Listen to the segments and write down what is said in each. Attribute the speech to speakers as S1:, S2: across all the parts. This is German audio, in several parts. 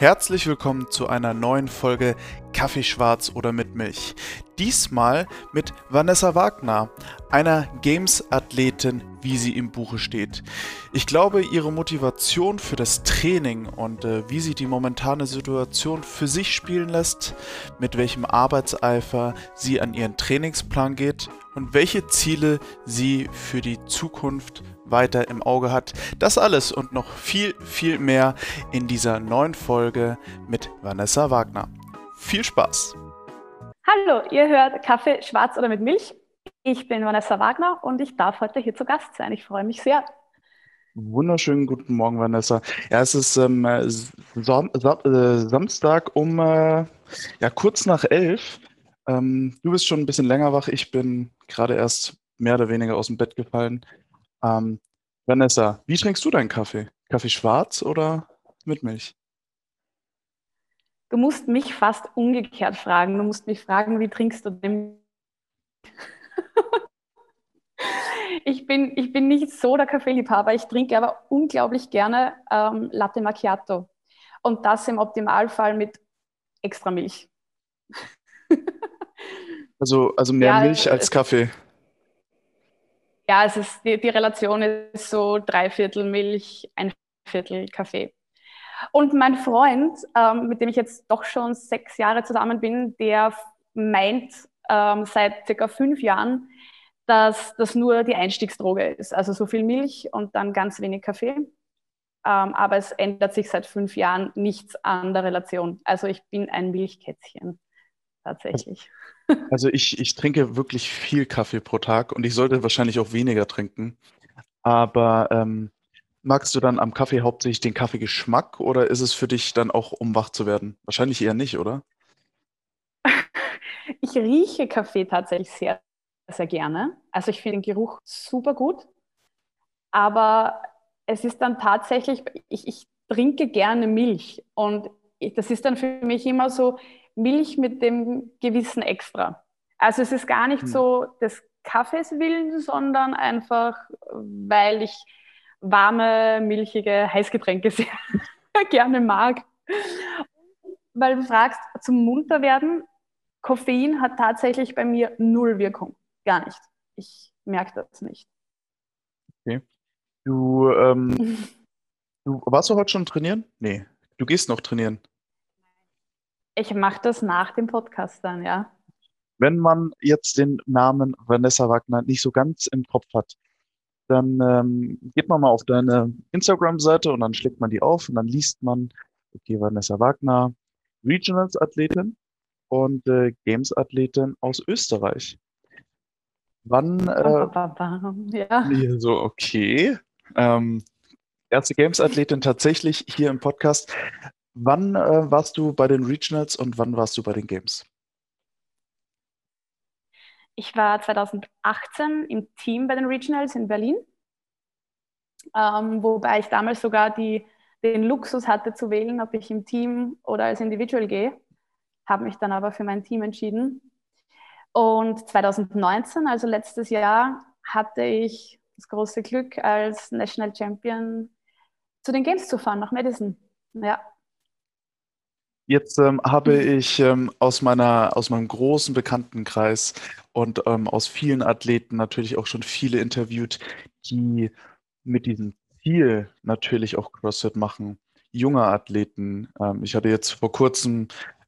S1: Herzlich willkommen zu einer neuen Folge Kaffee schwarz oder mit Milch. Diesmal mit Vanessa Wagner, einer Games-Athletin, wie sie im Buche steht. Ich glaube, ihre Motivation für das Training und äh, wie sie die momentane Situation für sich spielen lässt, mit welchem Arbeitseifer sie an ihren Trainingsplan geht und welche Ziele sie für die Zukunft weiter im Auge hat. Das alles und noch viel, viel mehr in dieser neuen Folge mit Vanessa Wagner. Viel Spaß!
S2: Hallo, ihr hört Kaffee schwarz oder mit Milch. Ich bin Vanessa Wagner und ich darf heute hier zu Gast sein. Ich freue mich sehr.
S1: Wunderschönen guten Morgen, Vanessa. Ja, es ist ähm, Sam Sam äh, Samstag um äh, ja, kurz nach elf. Ähm, du bist schon ein bisschen länger wach. Ich bin gerade erst mehr oder weniger aus dem Bett gefallen. Ähm, Vanessa, wie trinkst du deinen Kaffee? Kaffee schwarz oder mit Milch?
S2: Du musst mich fast umgekehrt fragen. Du musst mich fragen, wie trinkst du den? ich, bin, ich bin nicht so der Kaffeeliebhaber. Ich trinke aber unglaublich gerne ähm, Latte Macchiato. Und das im Optimalfall mit extra Milch.
S1: also, also mehr ja, Milch als Kaffee
S2: ja, es ist, die, die Relation ist so drei Viertel Milch, ein Viertel Kaffee. Und mein Freund, ähm, mit dem ich jetzt doch schon sechs Jahre zusammen bin, der meint ähm, seit circa fünf Jahren, dass das nur die Einstiegsdroge ist. Also so viel Milch und dann ganz wenig Kaffee. Ähm, aber es ändert sich seit fünf Jahren nichts an der Relation. Also ich bin ein Milchkätzchen tatsächlich.
S1: Also ich, ich trinke wirklich viel Kaffee pro Tag und ich sollte wahrscheinlich auch weniger trinken. Aber ähm, magst du dann am Kaffee hauptsächlich den Kaffeegeschmack oder ist es für dich dann auch, um wach zu werden? Wahrscheinlich eher nicht, oder?
S2: Ich rieche Kaffee tatsächlich sehr, sehr gerne. Also ich finde den Geruch super gut. Aber es ist dann tatsächlich, ich, ich trinke gerne Milch und das ist dann für mich immer so, Milch mit dem gewissen Extra. Also es ist gar nicht hm. so des Kaffees willen, sondern einfach, weil ich warme, milchige Heißgetränke sehr gerne mag. Weil du fragst, zum Munterwerden, Koffein hat tatsächlich bei mir null Wirkung. Gar nicht. Ich merke das nicht.
S1: Okay. Du, ähm, du warst du heute schon trainieren? Nee, du gehst noch trainieren.
S2: Ich mache das nach dem Podcast dann, ja.
S1: Wenn man jetzt den Namen Vanessa Wagner nicht so ganz im Kopf hat, dann ähm, geht man mal auf deine Instagram-Seite und dann schlägt man die auf und dann liest man, okay, Vanessa Wagner, Regionals-Athletin und äh, Games-Athletin aus Österreich. Wann? Äh, ja. So, okay. Ähm, erste Games-Athletin tatsächlich hier im Podcast. Wann äh, warst du bei den Regionals und wann warst du bei den Games?
S2: Ich war 2018 im Team bei den Regionals in Berlin, ähm, wobei ich damals sogar die, den Luxus hatte zu wählen, ob ich im Team oder als Individual gehe. Habe mich dann aber für mein Team entschieden. Und 2019, also letztes Jahr, hatte ich das große Glück, als National Champion zu den Games zu fahren nach Madison. Ja,
S1: Jetzt ähm, habe mhm. ich ähm, aus meiner, aus meinem großen Bekanntenkreis und ähm, aus vielen Athleten natürlich auch schon viele interviewt, die mit diesem Ziel natürlich auch CrossFit machen. Junge Athleten. Ähm, ich hatte jetzt vor kurzem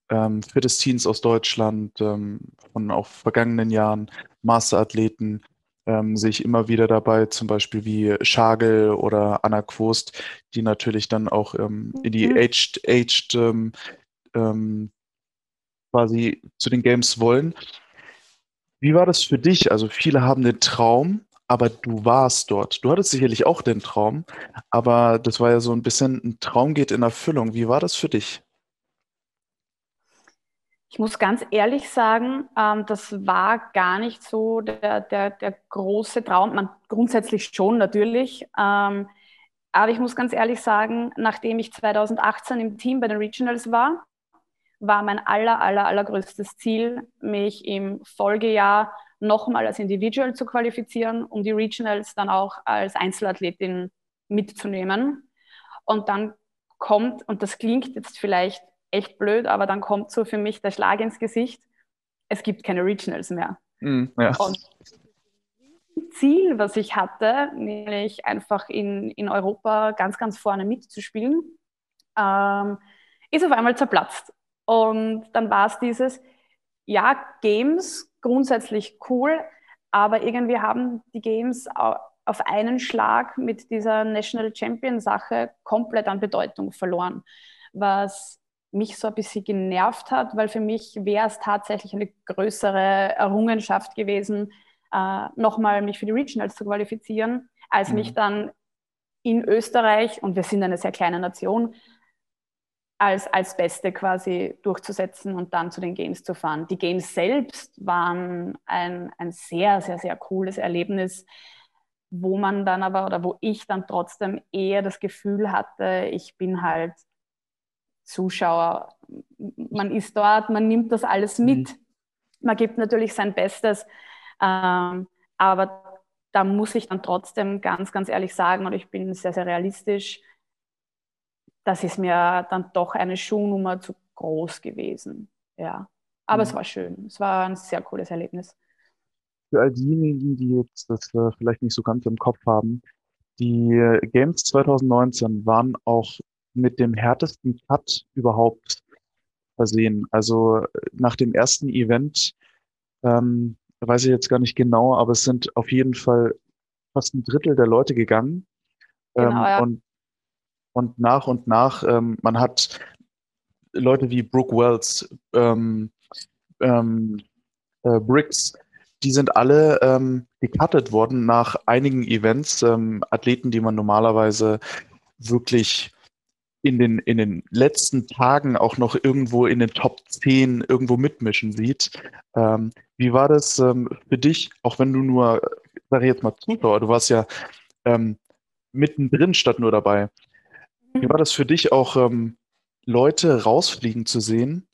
S1: ähm, Fittest Teens aus Deutschland, ähm, von auch vergangenen Jahren Masterathleten, ähm, sehe ich immer wieder dabei, zum Beispiel wie Schagel oder Anna Quost, die natürlich dann auch ähm, in die mhm. Aged, Aged ähm, ähm, quasi zu den Games wollen. Wie war das für dich? Also viele haben den Traum, aber du warst dort. Du hattest sicherlich auch den Traum, aber das war ja so ein bisschen, ein Traum geht in Erfüllung. Wie war das für dich?
S2: Ich muss ganz ehrlich sagen, ähm, das war gar nicht so der, der, der große Traum. Man, grundsätzlich schon natürlich. Ähm, aber ich muss ganz ehrlich sagen, nachdem ich 2018 im Team bei den Regionals war, war mein aller, aller, allergrößtes Ziel, mich im Folgejahr nochmal als Individual zu qualifizieren, um die Regionals dann auch als Einzelathletin mitzunehmen. Und dann kommt, und das klingt jetzt vielleicht echt blöd, aber dann kommt so für mich der Schlag ins Gesicht, es gibt keine Regionals mehr. Mm, ja. Und Ziel, was ich hatte, nämlich einfach in, in Europa ganz, ganz vorne mitzuspielen, ähm, ist auf einmal zerplatzt. Und dann war es dieses, ja, Games grundsätzlich cool, aber irgendwie haben die Games auf einen Schlag mit dieser National Champion Sache komplett an Bedeutung verloren, was mich so ein bisschen genervt hat, weil für mich wäre es tatsächlich eine größere Errungenschaft gewesen, äh, nochmal mich für die Regionals zu qualifizieren, als mhm. mich dann in Österreich, und wir sind eine sehr kleine Nation, als, als Beste quasi durchzusetzen und dann zu den Games zu fahren. Die Games selbst waren ein, ein sehr, sehr, sehr cooles Erlebnis, wo man dann aber oder wo ich dann trotzdem eher das Gefühl hatte, ich bin halt Zuschauer. Man ist dort, man nimmt das alles mit. Mhm. Man gibt natürlich sein Bestes, ähm, aber da muss ich dann trotzdem ganz, ganz ehrlich sagen, und ich bin sehr, sehr realistisch, das ist mir dann doch eine Schuhnummer zu groß gewesen. Ja. Aber mhm. es war schön. Es war ein sehr cooles Erlebnis.
S1: Für all diejenigen, die jetzt das äh, vielleicht nicht so ganz im Kopf haben, die Games 2019 waren auch mit dem härtesten Cut überhaupt versehen. Also nach dem ersten Event ähm, weiß ich jetzt gar nicht genau, aber es sind auf jeden Fall fast ein Drittel der Leute gegangen. Genau, ähm, ja. und, und nach und nach, ähm, man hat Leute wie Brooke Wells, ähm, ähm, äh, Briggs, die sind alle ähm, gecuttet worden nach einigen Events. Ähm, Athleten, die man normalerweise wirklich in den, in den letzten Tagen auch noch irgendwo in den Top 10 irgendwo mitmischen sieht. Ähm, wie war das ähm, für dich, auch wenn du nur, sage ich jetzt mal Zuschauer, du warst ja ähm, mittendrin statt nur dabei. Wie war das für dich auch, ähm, Leute rausfliegen zu sehen,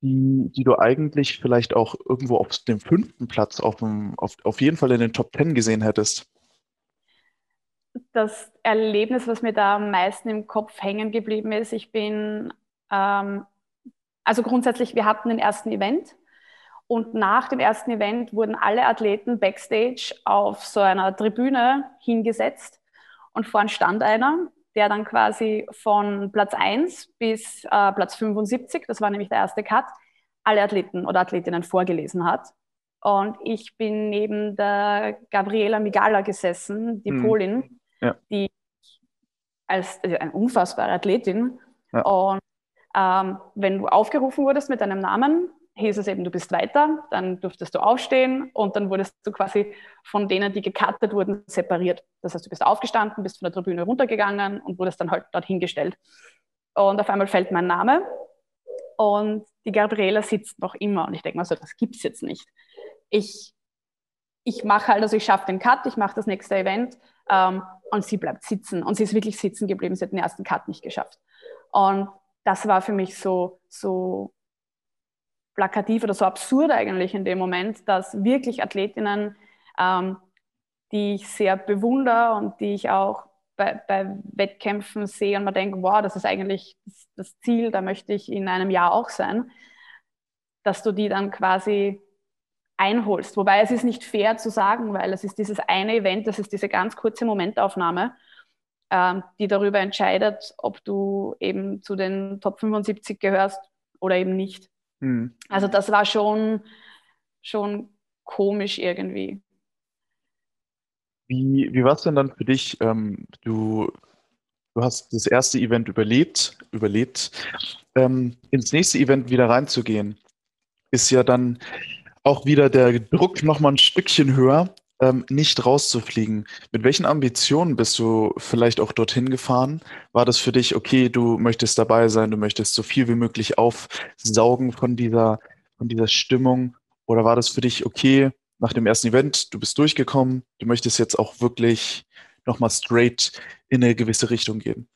S1: die, die du eigentlich vielleicht auch irgendwo auf dem fünften Platz auf, dem, auf, auf jeden Fall in den Top 10 gesehen hättest?
S2: das Erlebnis, was mir da am meisten im Kopf hängen geblieben ist, ich bin, ähm, also grundsätzlich, wir hatten den ersten Event und nach dem ersten Event wurden alle Athleten backstage auf so einer Tribüne hingesetzt und vorn stand einer, der dann quasi von Platz 1 bis äh, Platz 75, das war nämlich der erste Cut, alle Athleten oder Athletinnen vorgelesen hat. Und ich bin neben der Gabriela Migala gesessen, die mhm. Polin, ja. die als also eine unfassbare Athletin. Ja. Und ähm, wenn du aufgerufen wurdest mit deinem Namen, hieß es eben, du bist weiter, dann durftest du aufstehen und dann wurdest du quasi von denen, die gekartet wurden, separiert. Das heißt, du bist aufgestanden, bist von der Tribüne runtergegangen und wurdest dann halt dorthin gestellt. Und auf einmal fällt mein Name und die Gabriela sitzt noch immer und ich denke mal so, das gibt es jetzt nicht. Ich, ich mache halt, also ich schaffe den Cut, ich mache das nächste Event ähm, und sie bleibt sitzen. Und sie ist wirklich sitzen geblieben. Sie hat den ersten Cut nicht geschafft. Und das war für mich so, so plakativ oder so absurd eigentlich in dem Moment, dass wirklich Athletinnen, ähm, die ich sehr bewundere und die ich auch bei, bei Wettkämpfen sehe und man denkt, wow, das ist eigentlich das, Ziel, da möchte ich in einem Jahr auch sein, dass du die dann quasi einholst. Wobei es ist nicht fair zu sagen, weil es ist dieses eine Event, das ist diese ganz kurze Momentaufnahme, ähm, die darüber entscheidet, ob du eben zu den Top 75 gehörst oder eben nicht. Mhm. Also das war schon, schon komisch irgendwie.
S1: Wie, wie war es denn dann für dich? Ähm, du, du hast das erste Event überlebt, überlebt. Ähm, ins nächste Event wieder reinzugehen, ist ja dann auch wieder der Druck noch mal ein Stückchen höher, ähm, nicht rauszufliegen. Mit welchen Ambitionen bist du vielleicht auch dorthin gefahren? War das für dich, okay, du möchtest dabei sein, du möchtest so viel wie möglich aufsaugen von dieser, von dieser Stimmung? Oder war das für dich, okay, nach dem ersten Event, du bist durchgekommen, du möchtest jetzt auch wirklich nochmal straight in eine gewisse Richtung gehen?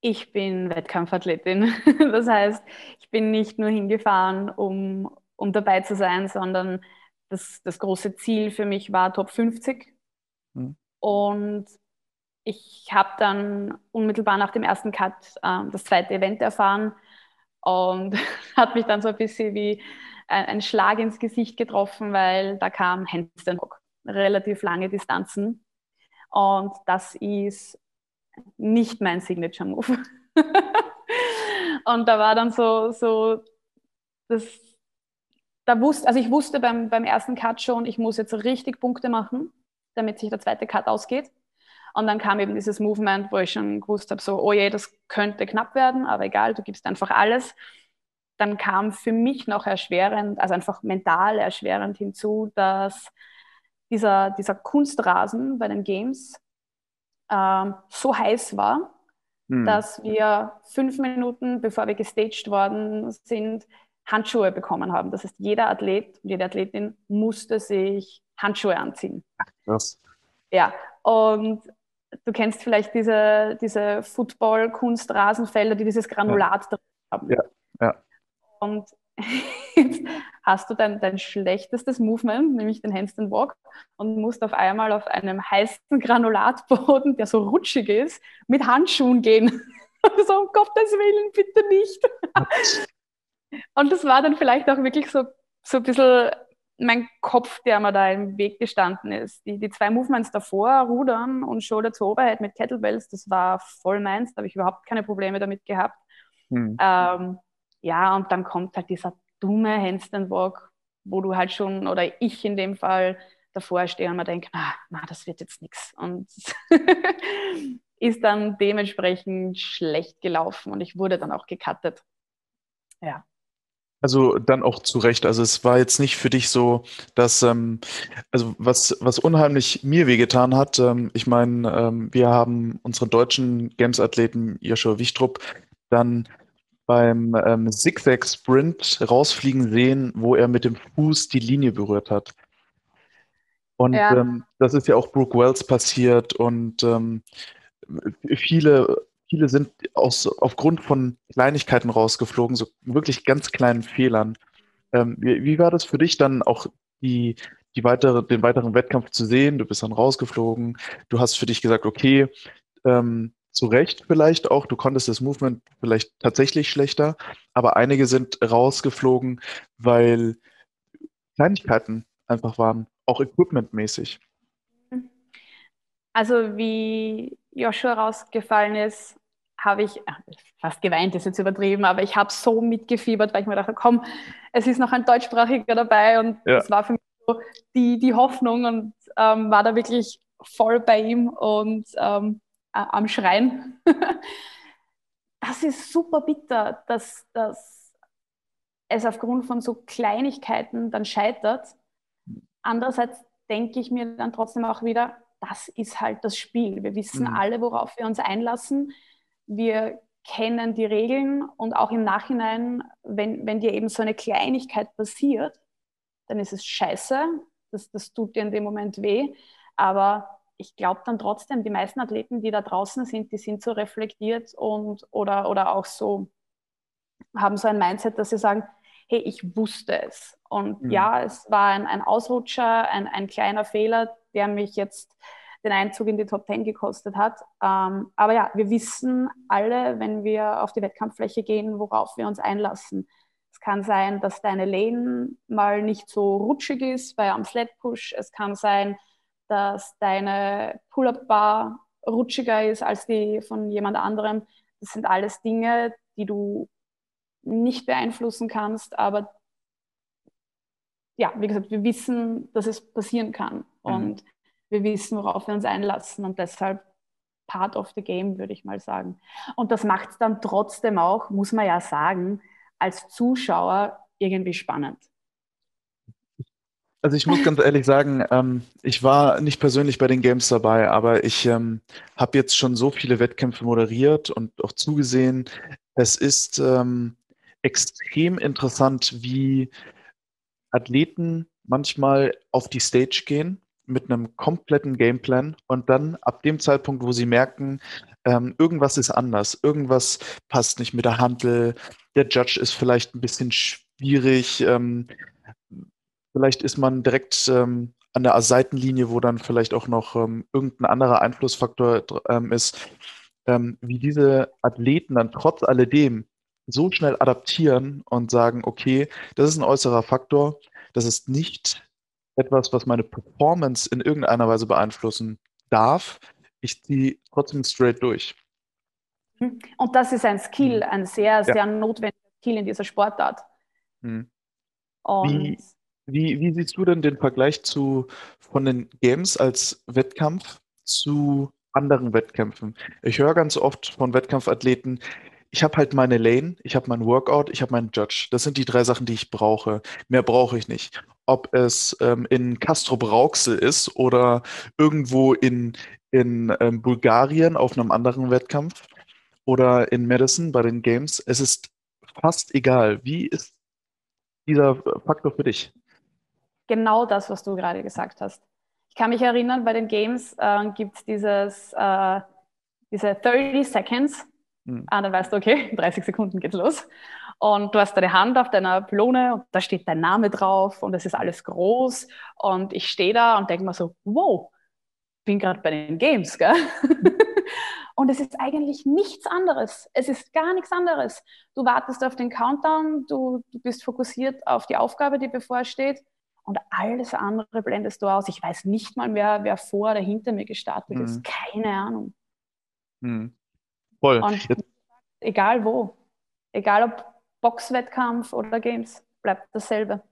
S2: Ich bin Wettkampfathletin. Das heißt, ich bin nicht nur hingefahren, um, um dabei zu sein, sondern das, das große Ziel für mich war Top 50. Mhm. Und ich habe dann unmittelbar nach dem ersten Cut äh, das zweite Event erfahren und hat mich dann so ein bisschen wie ein, ein Schlag ins Gesicht getroffen, weil da kam Handstand relativ lange Distanzen und das ist nicht mein Signature Move. und da war dann so, so das, da wusste, also ich wusste beim, beim ersten Cut schon, ich muss jetzt richtig Punkte machen, damit sich der zweite Cut ausgeht. Und dann kam eben dieses Movement, wo ich schon gewusst habe, so, oh je, das könnte knapp werden, aber egal, du gibst einfach alles. Dann kam für mich noch erschwerend, also einfach mental erschwerend hinzu, dass dieser, dieser Kunstrasen bei den Games ähm, so heiß war, hm. dass wir fünf Minuten, bevor wir gestaged worden sind, Handschuhe bekommen haben. Das heißt, jeder Athlet und jede Athletin musste sich Handschuhe anziehen.
S1: Krass.
S2: Ja, und du kennst vielleicht diese, diese Football-Kunstrasenfelder, die dieses Granulat ja. drin haben.
S1: Ja, ja.
S2: Und jetzt hast du dein, dein schlechtestes Movement, nämlich den Handstand Walk, und musst auf einmal auf einem heißen Granulatboden, der so rutschig ist, mit Handschuhen gehen. so, um Gottes Willen, bitte nicht. und das war dann vielleicht auch wirklich so, so ein bisschen mein Kopf, der mir da im Weg gestanden ist. Die, die zwei Movements davor, Rudern und Shoulder to Overhead mit Kettlebells, das war voll meins, da habe ich überhaupt keine Probleme damit gehabt. Hm. Ähm, ja, und dann kommt halt dieser dumme Handstand Walk, wo du halt schon, oder ich in dem Fall, davor stehe und mir denke, na, na, das wird jetzt nichts. Und ist dann dementsprechend schlecht gelaufen und ich wurde dann auch gecuttet. Ja.
S1: Also dann auch zu Recht. Also es war jetzt nicht für dich so, dass, ähm, also was, was unheimlich mir wehgetan hat, ähm, ich meine, ähm, wir haben unseren deutschen Games-Athleten Joshua Wichtrup dann beim ähm, Zigzag-Sprint rausfliegen sehen, wo er mit dem Fuß die Linie berührt hat. Und ja. ähm, das ist ja auch Brooke Wells passiert und ähm, viele, viele sind aus, aufgrund von Kleinigkeiten rausgeflogen, so wirklich ganz kleinen Fehlern. Ähm, wie, wie, war das für dich dann auch die, die weitere, den weiteren Wettkampf zu sehen? Du bist dann rausgeflogen, du hast für dich gesagt, okay, ähm, zu Recht vielleicht auch, du konntest das Movement vielleicht tatsächlich schlechter, aber einige sind rausgeflogen, weil Kleinigkeiten einfach waren, auch equipmentmäßig.
S2: Also wie Joshua rausgefallen ist, habe ich fast geweint, ist jetzt übertrieben, aber ich habe so mitgefiebert, weil ich mir dachte, komm, es ist noch ein deutschsprachiger dabei und ja. das war für mich so die, die Hoffnung und ähm, war da wirklich voll bei ihm und ähm, äh, am Schreien. das ist super bitter, dass, dass es aufgrund von so Kleinigkeiten dann scheitert. Andererseits denke ich mir dann trotzdem auch wieder, das ist halt das Spiel. Wir wissen mhm. alle, worauf wir uns einlassen. Wir kennen die Regeln und auch im Nachhinein, wenn, wenn dir eben so eine Kleinigkeit passiert, dann ist es scheiße. Das, das tut dir in dem Moment weh. Aber ich glaube dann trotzdem, die meisten Athleten, die da draußen sind, die sind so reflektiert und oder, oder auch so, haben so ein Mindset, dass sie sagen, hey, ich wusste es. Und mhm. ja, es war ein, ein Ausrutscher, ein, ein kleiner Fehler, der mich jetzt den Einzug in die Top 10 gekostet hat. Ähm, aber ja, wir wissen alle, wenn wir auf die Wettkampffläche gehen, worauf wir uns einlassen. Es kann sein, dass deine Lane mal nicht so rutschig ist bei einem Sled Push. Es kann sein, dass deine Pull-up-Bar rutschiger ist als die von jemand anderem. Das sind alles Dinge, die du nicht beeinflussen kannst, aber ja, wie gesagt, wir wissen, dass es passieren kann mhm. und wir wissen, worauf wir uns einlassen und deshalb part of the game, würde ich mal sagen. Und das macht es dann trotzdem auch, muss man ja sagen, als Zuschauer irgendwie spannend.
S1: Also ich muss ganz ehrlich sagen, ähm, ich war nicht persönlich bei den Games dabei, aber ich ähm, habe jetzt schon so viele Wettkämpfe moderiert und auch zugesehen. Es ist ähm, extrem interessant, wie Athleten manchmal auf die Stage gehen mit einem kompletten Gameplan. Und dann ab dem Zeitpunkt, wo sie merken, ähm, irgendwas ist anders, irgendwas passt nicht mit der Handel, der Judge ist vielleicht ein bisschen schwierig, ähm, Vielleicht ist man direkt ähm, an der Seitenlinie, wo dann vielleicht auch noch ähm, irgendein anderer Einflussfaktor ähm, ist, ähm, wie diese Athleten dann trotz alledem so schnell adaptieren und sagen, okay, das ist ein äußerer Faktor, das ist nicht etwas, was meine Performance in irgendeiner Weise beeinflussen darf. Ich ziehe trotzdem straight durch.
S2: Mhm. Und das ist ein Skill, mhm. ein sehr, sehr ja. notwendiger Skill in dieser Sportart.
S1: Mhm. Wie, wie, wie, siehst du denn den Vergleich zu von den Games als Wettkampf zu anderen Wettkämpfen? Ich höre ganz oft von Wettkampfathleten, ich habe halt meine Lane, ich habe mein Workout, ich habe meinen Judge. Das sind die drei Sachen, die ich brauche. Mehr brauche ich nicht. Ob es ähm, in Castro Brauxel ist oder irgendwo in, in ähm, Bulgarien auf einem anderen Wettkampf oder in Madison bei den Games. Es ist fast egal. Wie ist dieser Faktor für dich?
S2: Genau das, was du gerade gesagt hast. Ich kann mich erinnern, bei den Games äh, gibt es dieses, äh, diese 30 Seconds. Hm. Ah, dann weißt du, okay, 30 Sekunden geht's los. Und du hast deine Hand auf deiner Pylone und da steht dein Name drauf und es ist alles groß. Und ich stehe da und denke mir so, wow, bin gerade bei den Games, gell? Und es ist eigentlich nichts anderes. Es ist gar nichts anderes. Du wartest auf den Countdown, du, du bist fokussiert auf die Aufgabe, die bevorsteht. Und alles andere blendest du aus. Ich weiß nicht mal mehr, wer vor oder hinter mir gestartet mhm. ist. Keine Ahnung.
S1: Mhm. Voll.
S2: Und egal wo, egal ob Boxwettkampf oder Games, bleibt dasselbe.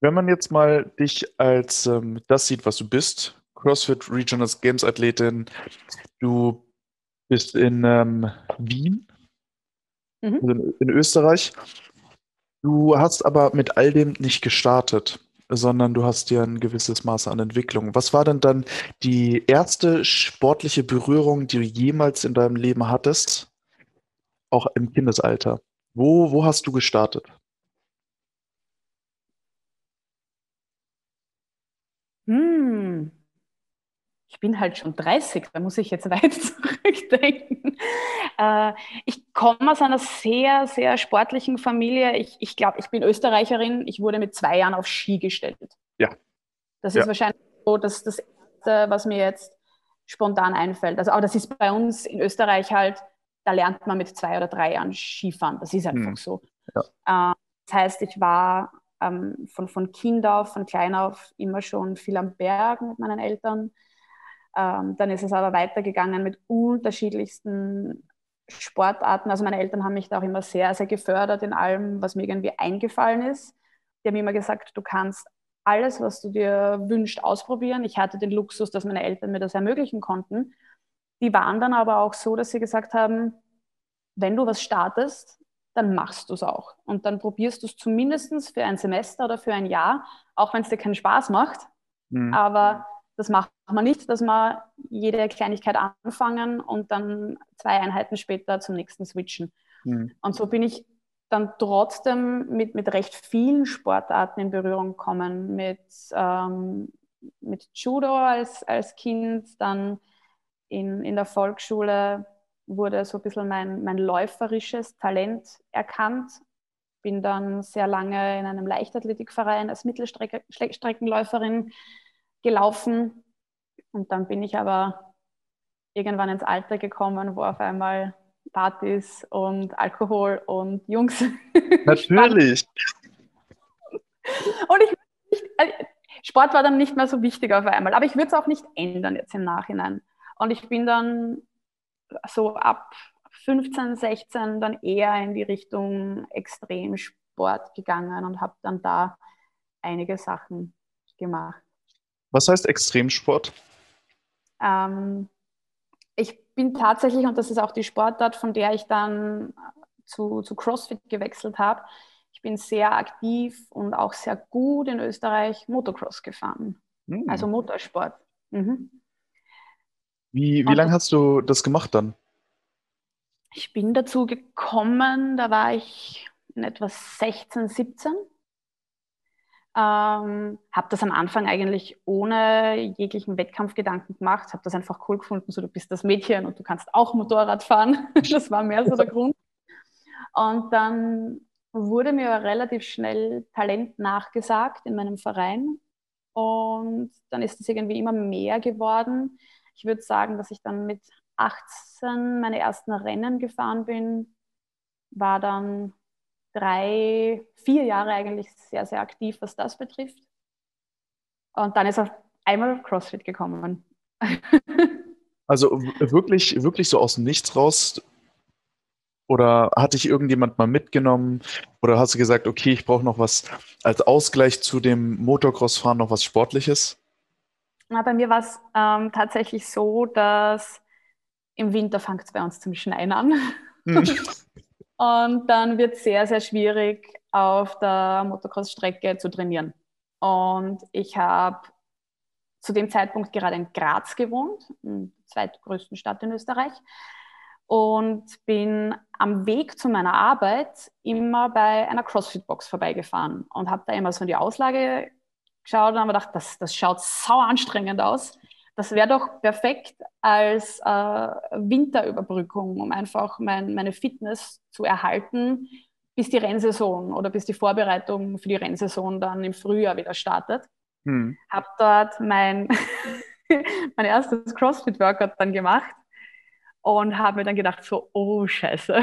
S1: Wenn man jetzt mal dich als ähm, das sieht, was du bist, CrossFit Regional Games Athletin. Du bist in ähm, Wien, mhm. also in, in Österreich. Du hast aber mit all dem nicht gestartet, sondern du hast ja ein gewisses Maß an Entwicklung. Was war denn dann die erste sportliche Berührung, die du jemals in deinem Leben hattest, auch im Kindesalter? Wo, wo hast du gestartet?
S2: Hm ich bin halt schon 30, da muss ich jetzt weit zurückdenken. Äh, ich komme aus einer sehr, sehr sportlichen Familie. Ich, ich glaube, ich bin Österreicherin. Ich wurde mit zwei Jahren auf Ski gestellt.
S1: Ja.
S2: Das
S1: ist
S2: ja. wahrscheinlich so das, das Erste, was mir jetzt spontan einfällt. Also, aber das ist bei uns in Österreich halt, da lernt man mit zwei oder drei Jahren Skifahren. Das ist einfach hm. so. Ja. Äh, das heißt, ich war ähm, von, von Kind auf, von klein auf immer schon viel am Berg mit meinen Eltern. Ähm, dann ist es aber weitergegangen mit unterschiedlichsten Sportarten. Also meine Eltern haben mich da auch immer sehr, sehr gefördert in allem, was mir irgendwie eingefallen ist. Die haben immer gesagt, du kannst alles, was du dir wünschst, ausprobieren. Ich hatte den Luxus, dass meine Eltern mir das ermöglichen konnten. Die waren dann aber auch so, dass sie gesagt haben, wenn du was startest, dann machst du es auch. Und dann probierst du es zumindest für ein Semester oder für ein Jahr, auch wenn es dir keinen Spaß macht. Mhm. Aber das macht man nicht, dass man jede Kleinigkeit anfangen und dann zwei Einheiten später zum nächsten switchen. Mhm. Und so bin ich dann trotzdem mit, mit recht vielen Sportarten in Berührung gekommen. Mit, ähm, mit Judo als, als Kind, dann in, in der Volksschule wurde so ein bisschen mein, mein läuferisches Talent erkannt. Bin dann sehr lange in einem Leichtathletikverein als Mittelstreckenläuferin gelaufen. Und dann bin ich aber irgendwann ins Alter gekommen, wo auf einmal Partys und Alkohol und Jungs.
S1: Natürlich.
S2: und ich also Sport war dann nicht mehr so wichtig auf einmal, aber ich würde es auch nicht ändern jetzt im Nachhinein. Und ich bin dann so ab 15, 16 dann eher in die Richtung Extremsport gegangen und habe dann da einige Sachen gemacht.
S1: Was heißt Extremsport?
S2: Ähm, ich bin tatsächlich, und das ist auch die Sportart, von der ich dann zu, zu CrossFit gewechselt habe, ich bin sehr aktiv und auch sehr gut in Österreich Motocross gefahren. Hm. Also Motorsport. Mhm.
S1: Wie, wie lange hast du das gemacht dann?
S2: Ich bin dazu gekommen, da war ich in etwa 16, 17. Ähm, habe das am Anfang eigentlich ohne jeglichen Wettkampfgedanken gemacht, habe das einfach cool gefunden, so du bist das Mädchen und du kannst auch Motorrad fahren. das war mehr so der Grund. Und dann wurde mir relativ schnell Talent nachgesagt in meinem Verein und dann ist es irgendwie immer mehr geworden. Ich würde sagen, dass ich dann mit 18 meine ersten Rennen gefahren bin, war dann drei, vier Jahre eigentlich sehr, sehr aktiv, was das betrifft. Und dann ist auf einmal CrossFit gekommen.
S1: also wirklich, wirklich so aus dem Nichts raus. Oder hat dich irgendjemand mal mitgenommen? Oder hast du gesagt, okay, ich brauche noch was als Ausgleich zu dem Motocross-Fahren, noch was Sportliches?
S2: Na, bei mir war es ähm, tatsächlich so, dass im Winter fängt es bei uns zum Schneien an. Mhm. Und dann wird es sehr, sehr schwierig, auf der Motocross-Strecke zu trainieren. Und ich habe zu dem Zeitpunkt gerade in Graz gewohnt, der zweitgrößten Stadt in Österreich. Und bin am Weg zu meiner Arbeit immer bei einer CrossFit-Box vorbeigefahren und habe da immer so in die Auslage geschaut und habe gedacht, das, das schaut sau anstrengend aus. Das wäre doch perfekt als äh, Winterüberbrückung, um einfach mein, meine Fitness zu erhalten, bis die Rennsaison oder bis die Vorbereitung für die Rennsaison dann im Frühjahr wieder startet. Hm. Habe dort mein, mein erstes CrossFit-Workout dann gemacht und habe mir dann gedacht, so, oh Scheiße.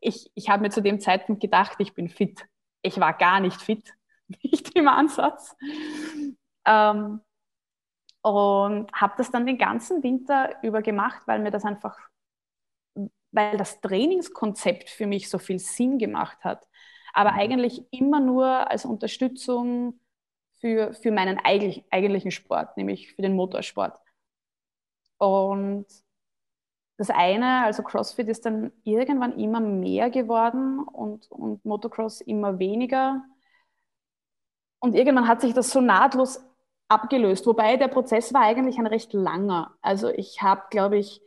S2: Ich, ich habe mir zu dem Zeitpunkt gedacht, ich bin fit. Ich war gar nicht fit, nicht im Ansatz. Ähm, und habe das dann den ganzen Winter über gemacht, weil mir das einfach, weil das Trainingskonzept für mich so viel Sinn gemacht hat. Aber mhm. eigentlich immer nur als Unterstützung für, für meinen eigentlich, eigentlichen Sport, nämlich für den Motorsport. Und das eine, also CrossFit, ist dann irgendwann immer mehr geworden und, und Motocross immer weniger. Und irgendwann hat sich das so nahtlos abgelöst. Wobei der Prozess war eigentlich ein recht langer. Also ich habe, glaube ich,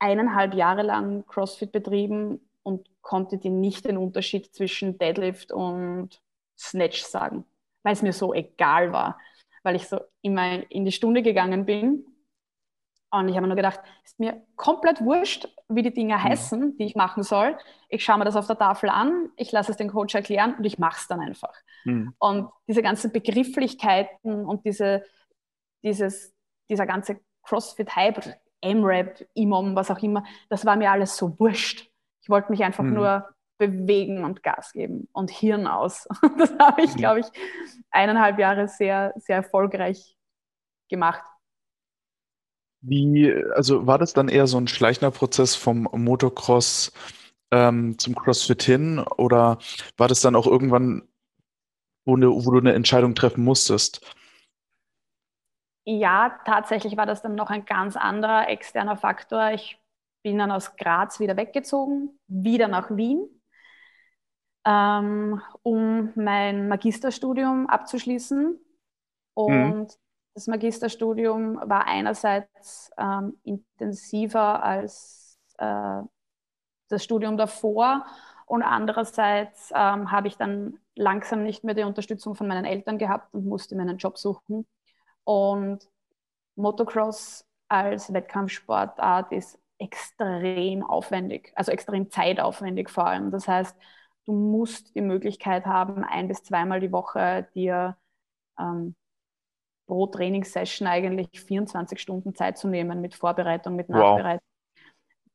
S2: eineinhalb Jahre lang CrossFit betrieben und konnte dir nicht den Unterschied zwischen Deadlift und Snatch sagen, weil es mir so egal war, weil ich so immer in die Stunde gegangen bin und ich habe mir nur gedacht, ist mir komplett wurscht, wie die Dinge heißen, die ich machen soll. Ich schaue mir das auf der Tafel an, ich lasse es den Coach erklären und ich mache es dann einfach. Mhm. Und diese ganzen Begrifflichkeiten und diese, dieses, dieser ganze CrossFit-Hype, M-Rap, Imom, was auch immer, das war mir alles so wurscht. Ich wollte mich einfach mhm. nur bewegen und Gas geben und Hirn aus. Das habe ich, glaube ich, eineinhalb Jahre sehr, sehr erfolgreich gemacht.
S1: Wie, also war das dann eher so ein schleichender Prozess vom Motocross ähm, zum CrossFit hin oder war das dann auch irgendwann, wo, ne, wo du eine Entscheidung treffen musstest?
S2: Ja, tatsächlich war das dann noch ein ganz anderer externer Faktor. Ich bin dann aus Graz wieder weggezogen, wieder nach Wien, ähm, um mein Magisterstudium abzuschließen. Mhm. Und mhm. Das Magisterstudium war einerseits ähm, intensiver als äh, das Studium davor und andererseits ähm, habe ich dann langsam nicht mehr die Unterstützung von meinen Eltern gehabt und musste mir einen Job suchen. Und Motocross als Wettkampfsportart ist extrem aufwendig, also extrem zeitaufwendig vor allem. Das heißt, du musst die Möglichkeit haben, ein bis zweimal die Woche dir ähm, pro Trainingssession eigentlich 24 Stunden Zeit zu nehmen mit Vorbereitung, mit Nachbereitung.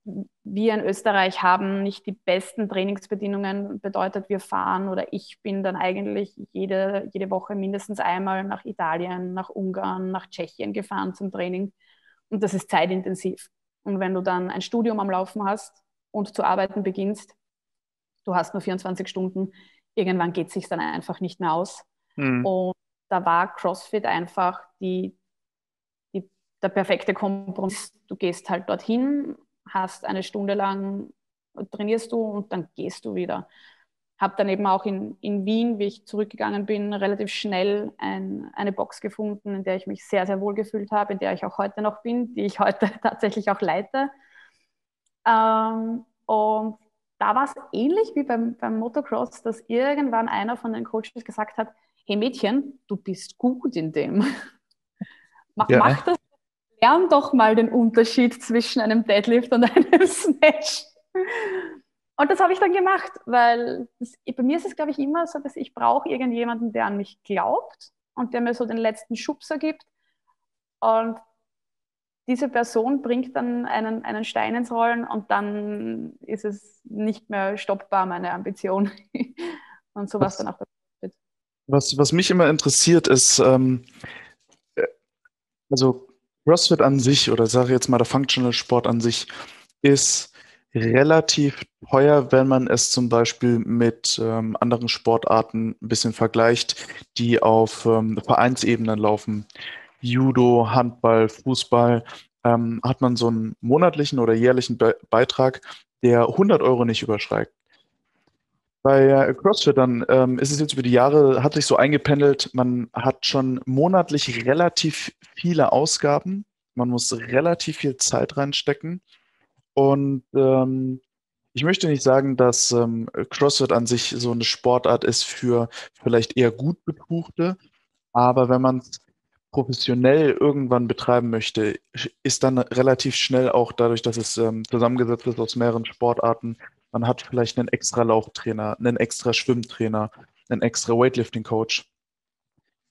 S2: Wow. Wir in Österreich haben nicht die besten Trainingsbedingungen, bedeutet wir fahren oder ich bin dann eigentlich jede, jede Woche mindestens einmal nach Italien, nach Ungarn, nach Tschechien gefahren zum Training und das ist zeitintensiv. Und wenn du dann ein Studium am Laufen hast und zu arbeiten beginnst, du hast nur 24 Stunden, irgendwann geht es sich dann einfach nicht mehr aus. Mhm. Und da war CrossFit einfach die, die, der perfekte Kompromiss. Du gehst halt dorthin, hast eine Stunde lang, trainierst du und dann gehst du wieder. Habe dann eben auch in, in Wien, wie ich zurückgegangen bin, relativ schnell ein, eine Box gefunden, in der ich mich sehr, sehr wohl gefühlt habe, in der ich auch heute noch bin, die ich heute tatsächlich auch leite. Ähm, und da war es ähnlich wie beim, beim Motocross, dass irgendwann einer von den Coaches gesagt hat, hey Mädchen, du bist gut in dem. mach, ja. mach das, lern doch mal den Unterschied zwischen einem Deadlift und einem Snatch. Und das habe ich dann gemacht, weil das, bei mir ist es, glaube ich, immer so, dass ich brauche irgendjemanden, der an mich glaubt und der mir so den letzten Schubser gibt. Und diese Person bringt dann einen, einen Stein ins Rollen und dann ist es nicht mehr stoppbar, meine Ambition. und sowas dann auch
S1: was, was mich immer interessiert ist, ähm, äh, also CrossFit an sich oder sage ich jetzt mal der Functional Sport an sich ist relativ teuer, wenn man es zum Beispiel mit ähm, anderen Sportarten ein bisschen vergleicht, die auf ähm, Vereinsebenen laufen. Judo, Handball, Fußball, ähm, hat man so einen monatlichen oder jährlichen Be Beitrag, der 100 Euro nicht überschreitet. Bei CrossFit dann ähm, ist es jetzt über die Jahre, hat sich so eingependelt, man hat schon monatlich relativ viele Ausgaben, man muss relativ viel Zeit reinstecken. Und ähm, ich möchte nicht sagen, dass ähm, CrossFit an sich so eine Sportart ist für vielleicht eher gut betuchte, aber wenn man es professionell irgendwann betreiben möchte, ist dann relativ schnell auch dadurch, dass es ähm, zusammengesetzt ist aus mehreren Sportarten, man hat vielleicht einen extra Lauftrainer, einen extra Schwimmtrainer, einen extra Weightlifting-Coach.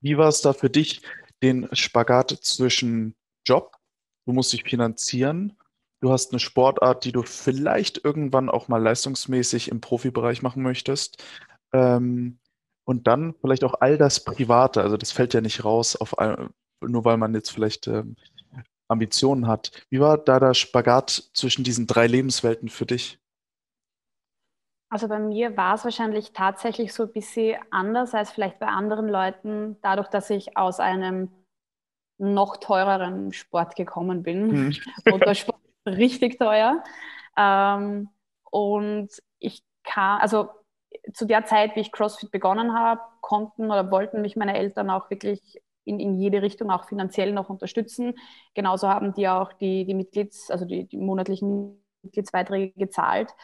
S1: Wie war es da für dich, den Spagat zwischen Job, du musst dich finanzieren, du hast eine Sportart, die du vielleicht irgendwann auch mal leistungsmäßig im Profibereich machen möchtest, ähm, und dann vielleicht auch all das Private, also das fällt ja nicht raus, auf, nur weil man jetzt vielleicht ähm, Ambitionen hat. Wie war da der Spagat zwischen diesen drei Lebenswelten für dich?
S2: Also bei mir war es wahrscheinlich tatsächlich so ein bisschen anders als vielleicht bei anderen Leuten, dadurch, dass ich aus einem noch teureren Sport gekommen bin. Hm. Und der Sport ist richtig teuer. Ähm, und ich kam, also zu der Zeit, wie ich CrossFit begonnen habe, konnten oder wollten mich meine Eltern auch wirklich in, in jede Richtung auch finanziell noch unterstützen. Genauso haben die auch die, die Mitglieds-, also die, die monatlichen Mitgliedsbeiträge gezahlt.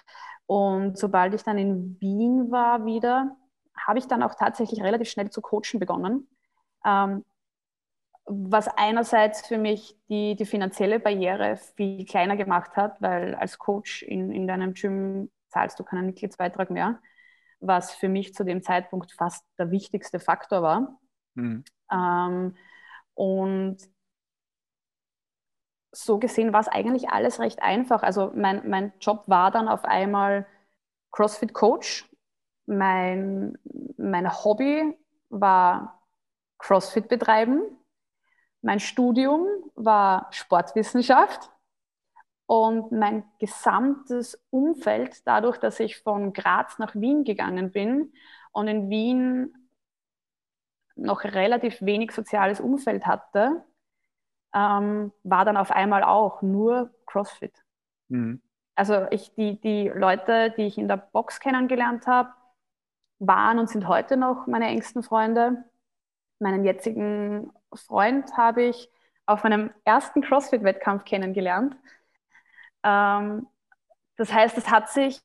S2: Und sobald ich dann in Wien war wieder, habe ich dann auch tatsächlich relativ schnell zu coachen begonnen. Ähm, was einerseits für mich die, die finanzielle Barriere viel kleiner gemacht hat, weil als Coach in, in deinem Gym zahlst du keinen Mitgliedsbeitrag mehr, was für mich zu dem Zeitpunkt fast der wichtigste Faktor war. Mhm. Ähm, und so gesehen war es eigentlich alles recht einfach. Also mein, mein Job war dann auf einmal CrossFit Coach. Mein, mein Hobby war CrossFit betreiben. Mein Studium war Sportwissenschaft. Und mein gesamtes Umfeld, dadurch, dass ich von Graz nach Wien gegangen bin und in Wien noch relativ wenig soziales Umfeld hatte, ähm, war dann auf einmal auch nur CrossFit. Mhm. Also ich, die, die Leute, die ich in der Box kennengelernt habe, waren und sind heute noch meine engsten Freunde. Meinen jetzigen Freund habe ich auf meinem ersten CrossFit-Wettkampf kennengelernt. Ähm, das heißt, es hat sich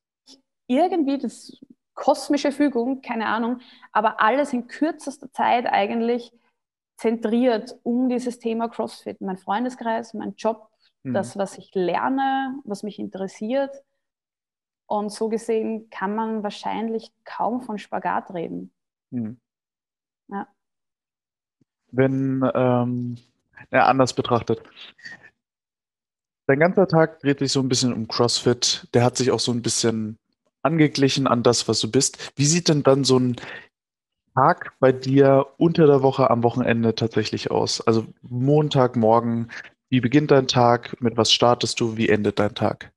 S2: irgendwie das kosmische Fügung, keine Ahnung, aber alles in kürzester Zeit eigentlich zentriert um dieses Thema CrossFit. Mein Freundeskreis, mein Job, mhm. das, was ich lerne, was mich interessiert. Und so gesehen kann man wahrscheinlich kaum von Spagat reden. Mhm.
S1: Ja. Wenn, ähm, ja, anders betrachtet, dein ganzer Tag dreht sich so ein bisschen um CrossFit. Der hat sich auch so ein bisschen angeglichen an das, was du bist. Wie sieht denn dann so ein Tag bei dir unter der Woche am Wochenende tatsächlich aus? Also Montagmorgen, wie beginnt dein Tag? Mit was startest du? Wie endet dein Tag?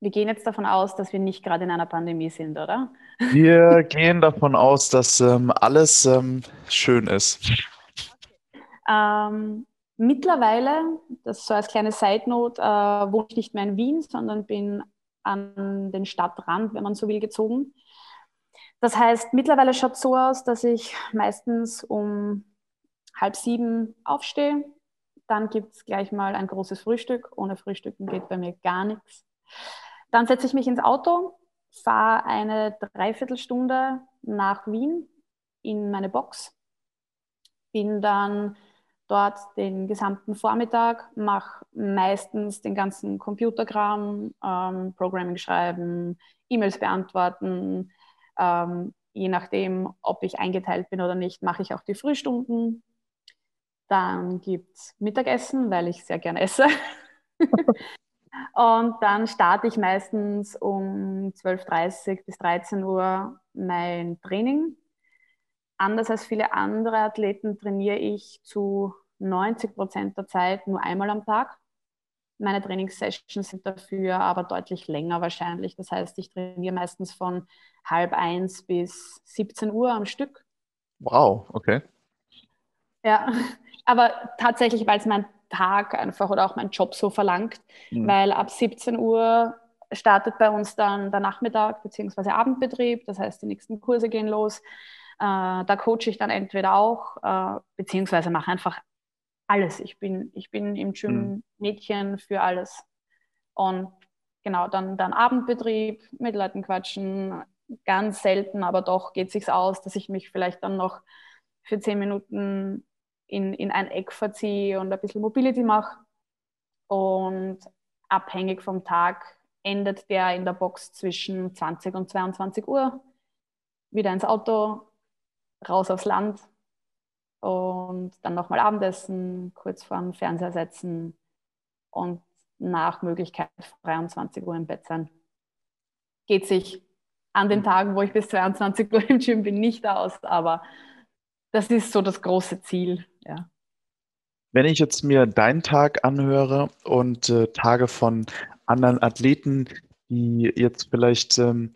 S2: Wir gehen jetzt davon aus, dass wir nicht gerade in einer Pandemie sind, oder?
S1: Wir gehen davon aus, dass ähm, alles ähm, schön ist.
S2: Okay. Ähm, mittlerweile, das so als kleine Side-Note, äh, wohne ich nicht mehr in Wien, sondern bin an den Stadtrand, wenn man so will, gezogen. Das heißt, mittlerweile schaut es so aus, dass ich meistens um halb sieben aufstehe. Dann gibt es gleich mal ein großes Frühstück. Ohne Frühstücken geht bei mir gar nichts. Dann setze ich mich ins Auto, fahre eine Dreiviertelstunde nach Wien in meine Box, bin dann dort den gesamten Vormittag, mache meistens den ganzen Computerkram, ähm, Programming schreiben, E-Mails beantworten, ähm, je nachdem, ob ich eingeteilt bin oder nicht, mache ich auch die Frühstunden. Dann gibt es Mittagessen, weil ich sehr gerne esse. Und dann starte ich meistens um 12.30 bis 13 Uhr mein Training. Anders als viele andere Athleten trainiere ich zu 90 Prozent der Zeit nur einmal am Tag. Meine Trainingssessions sind dafür aber deutlich länger wahrscheinlich. Das heißt, ich trainiere meistens von halb eins bis 17 Uhr am Stück.
S1: Wow, okay.
S2: Ja, aber tatsächlich, weil es mein Tag einfach oder auch mein Job so verlangt, mhm. weil ab 17 Uhr startet bei uns dann der Nachmittag bzw. Abendbetrieb. Das heißt, die nächsten Kurse gehen los. Äh, da coache ich dann entweder auch, äh, beziehungsweise mache einfach alles. Ich bin, ich bin im Gym mhm. Mädchen für alles. Und genau, dann, dann Abendbetrieb, mit Leuten quatschen. Ganz selten, aber doch geht es sich aus, dass ich mich vielleicht dann noch für zehn Minuten in, in ein Eck verziehe und ein bisschen Mobility mache. Und abhängig vom Tag endet der in der Box zwischen 20 und 22 Uhr. Wieder ins Auto, raus aufs Land und dann nochmal Abendessen, kurz vor dem Fernseher setzen und nach Möglichkeit 23 Uhr im Bett sein. Geht sich an den Tagen, wo ich bis 22 Uhr im Gym bin, nicht aus, aber das ist so das große Ziel, ja.
S1: Wenn ich jetzt mir deinen Tag anhöre und äh, Tage von anderen Athleten, die jetzt vielleicht ähm,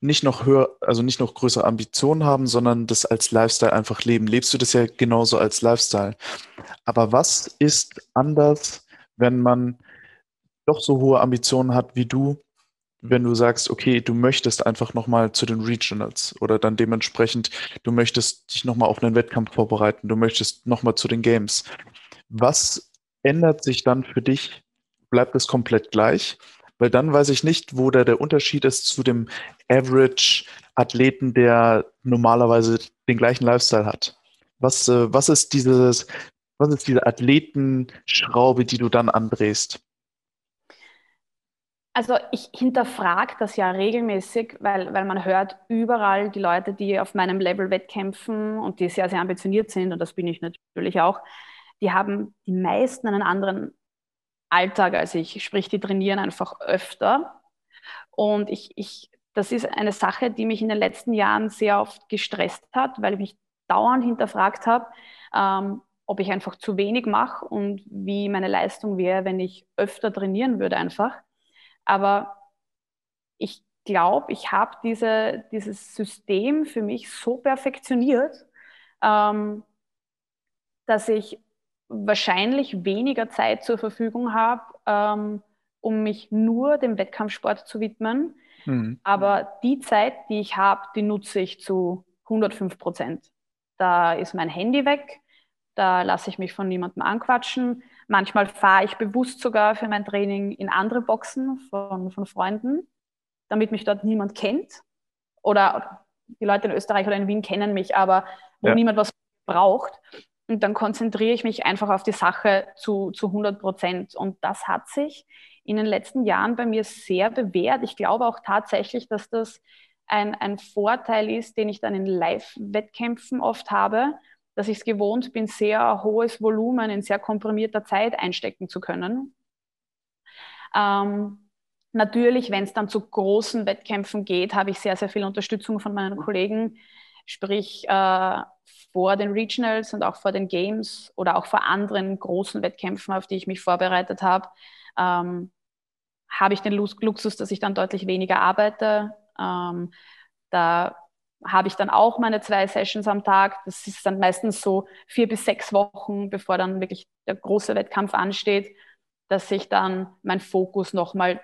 S1: nicht noch höher, also nicht noch größere Ambitionen haben, sondern das als Lifestyle einfach leben. Lebst du das ja genauso als Lifestyle. Aber was ist anders, wenn man doch so hohe Ambitionen hat wie du, wenn du sagst, okay, du möchtest einfach nochmal zu den Regionals oder dann dementsprechend, du möchtest dich nochmal auf einen Wettkampf vorbereiten, du möchtest nochmal zu den Games. Was ändert sich dann für dich? Bleibt es komplett gleich? Weil dann weiß ich nicht, wo da der Unterschied ist zu dem Average-Athleten, der normalerweise den gleichen Lifestyle hat. Was, äh, was ist dieses, was ist diese Athletenschraube, die du dann andrehst?
S2: Also ich hinterfrage das ja regelmäßig, weil, weil man hört überall die Leute, die auf meinem Level wettkämpfen und die sehr, sehr ambitioniert sind, und das bin ich natürlich auch, die haben die meisten einen anderen Alltag als ich. Sprich, die trainieren einfach öfter. Und ich, ich, das ist eine Sache, die mich in den letzten Jahren sehr oft gestresst hat, weil ich mich dauernd hinterfragt habe, ähm, ob ich einfach zu wenig mache und wie meine Leistung wäre, wenn ich öfter trainieren würde einfach. Aber ich glaube, ich habe diese, dieses System für mich so perfektioniert, ähm, dass ich wahrscheinlich weniger Zeit zur Verfügung habe, ähm, um mich nur dem Wettkampfsport zu widmen. Mhm. Aber die Zeit, die ich habe, die nutze ich zu 105 Prozent. Da ist mein Handy weg, da lasse ich mich von niemandem anquatschen. Manchmal fahre ich bewusst sogar für mein Training in andere Boxen von, von Freunden, damit mich dort niemand kennt. Oder die Leute in Österreich oder in Wien kennen mich, aber wo ja. niemand was braucht. Und dann konzentriere ich mich einfach auf die Sache zu, zu 100 Prozent. Und das hat sich in den letzten Jahren bei mir sehr bewährt. Ich glaube auch tatsächlich, dass das ein, ein Vorteil ist, den ich dann in Live-Wettkämpfen oft habe, dass ich es gewohnt bin, sehr hohes Volumen in sehr komprimierter Zeit einstecken zu können. Ähm, natürlich, wenn es dann zu großen Wettkämpfen geht, habe ich sehr, sehr viel Unterstützung von meinen Kollegen, sprich äh, vor den Regionals und auch vor den Games oder auch vor anderen großen Wettkämpfen, auf die ich mich vorbereitet habe, ähm, habe ich den Luxus, dass ich dann deutlich weniger arbeite. Ähm, da habe ich dann auch meine zwei Sessions am Tag. Das ist dann meistens so vier bis sechs Wochen, bevor dann wirklich der große Wettkampf ansteht, dass sich dann mein Fokus nochmal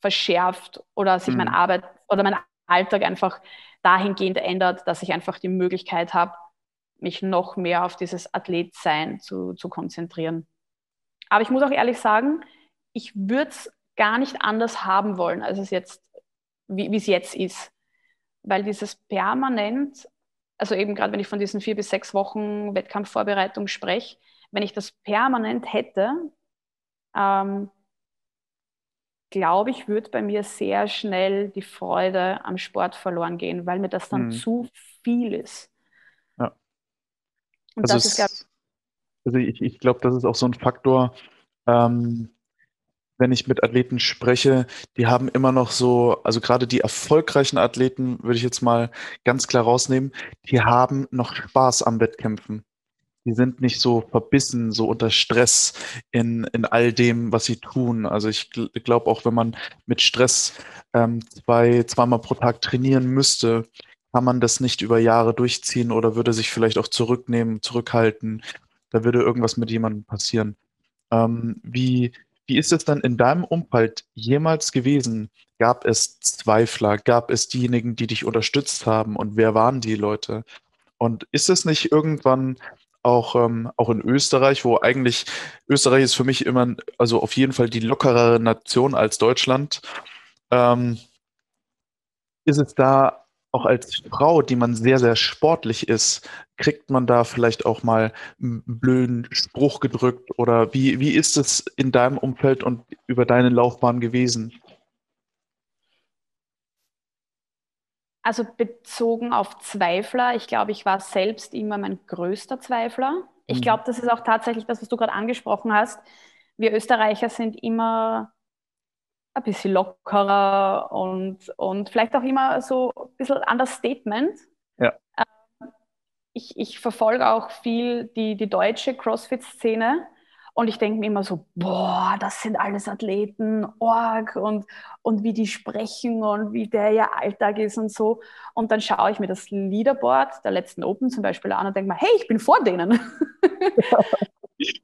S2: verschärft oder sich mhm. mein Arbeit oder mein Alltag einfach dahingehend ändert, dass ich einfach die Möglichkeit habe, mich noch mehr auf dieses Athletsein zu, zu konzentrieren. Aber ich muss auch ehrlich sagen, ich würde es gar nicht anders haben wollen, als es jetzt, wie es jetzt ist. Weil dieses permanent, also eben gerade wenn ich von diesen vier bis sechs Wochen Wettkampfvorbereitung spreche, wenn ich das permanent hätte, ähm, glaube ich, würde bei mir sehr schnell die Freude am Sport verloren gehen, weil mir das dann mhm. zu viel ist.
S1: Ja. Und also das ist, glaub, also ich, ich glaube, das ist auch so ein Faktor, ähm, wenn ich mit Athleten spreche, die haben immer noch so, also gerade die erfolgreichen Athleten, würde ich jetzt mal ganz klar rausnehmen, die haben noch Spaß am Wettkämpfen. Die sind nicht so verbissen, so unter Stress in, in all dem, was sie tun. Also ich gl glaube auch, wenn man mit Stress ähm, zwei, zweimal pro Tag trainieren müsste, kann man das nicht über Jahre durchziehen oder würde sich vielleicht auch zurücknehmen, zurückhalten. Da würde irgendwas mit jemandem passieren. Ähm, wie, wie ist es dann in deinem Umfeld jemals gewesen? Gab es Zweifler? Gab es diejenigen, die dich unterstützt haben? Und wer waren die Leute? Und ist es nicht irgendwann auch, ähm, auch in Österreich, wo eigentlich Österreich ist für mich immer, also auf jeden Fall die lockerere Nation als Deutschland, ähm, ist es da auch als Frau, die man sehr, sehr sportlich ist, kriegt man da vielleicht auch mal einen blöden Spruch gedrückt? Oder wie, wie ist es in deinem Umfeld und über deine Laufbahn gewesen?
S2: Also bezogen auf Zweifler, ich glaube, ich war selbst immer mein größter Zweifler. Ich mhm. glaube, das ist auch tatsächlich das, was du gerade angesprochen hast. Wir Österreicher sind immer ein bisschen lockerer und, und vielleicht auch immer so ein bisschen Understatement.
S1: Ja.
S2: Ähm, ich, ich verfolge auch viel die, die deutsche CrossFit-Szene und ich denke mir immer so, boah, das sind alles Athleten, org und, und wie die sprechen und wie der ihr Alltag ist und so. Und dann schaue ich mir das Leaderboard der letzten Open zum Beispiel an und denke mir, hey, ich bin vor denen.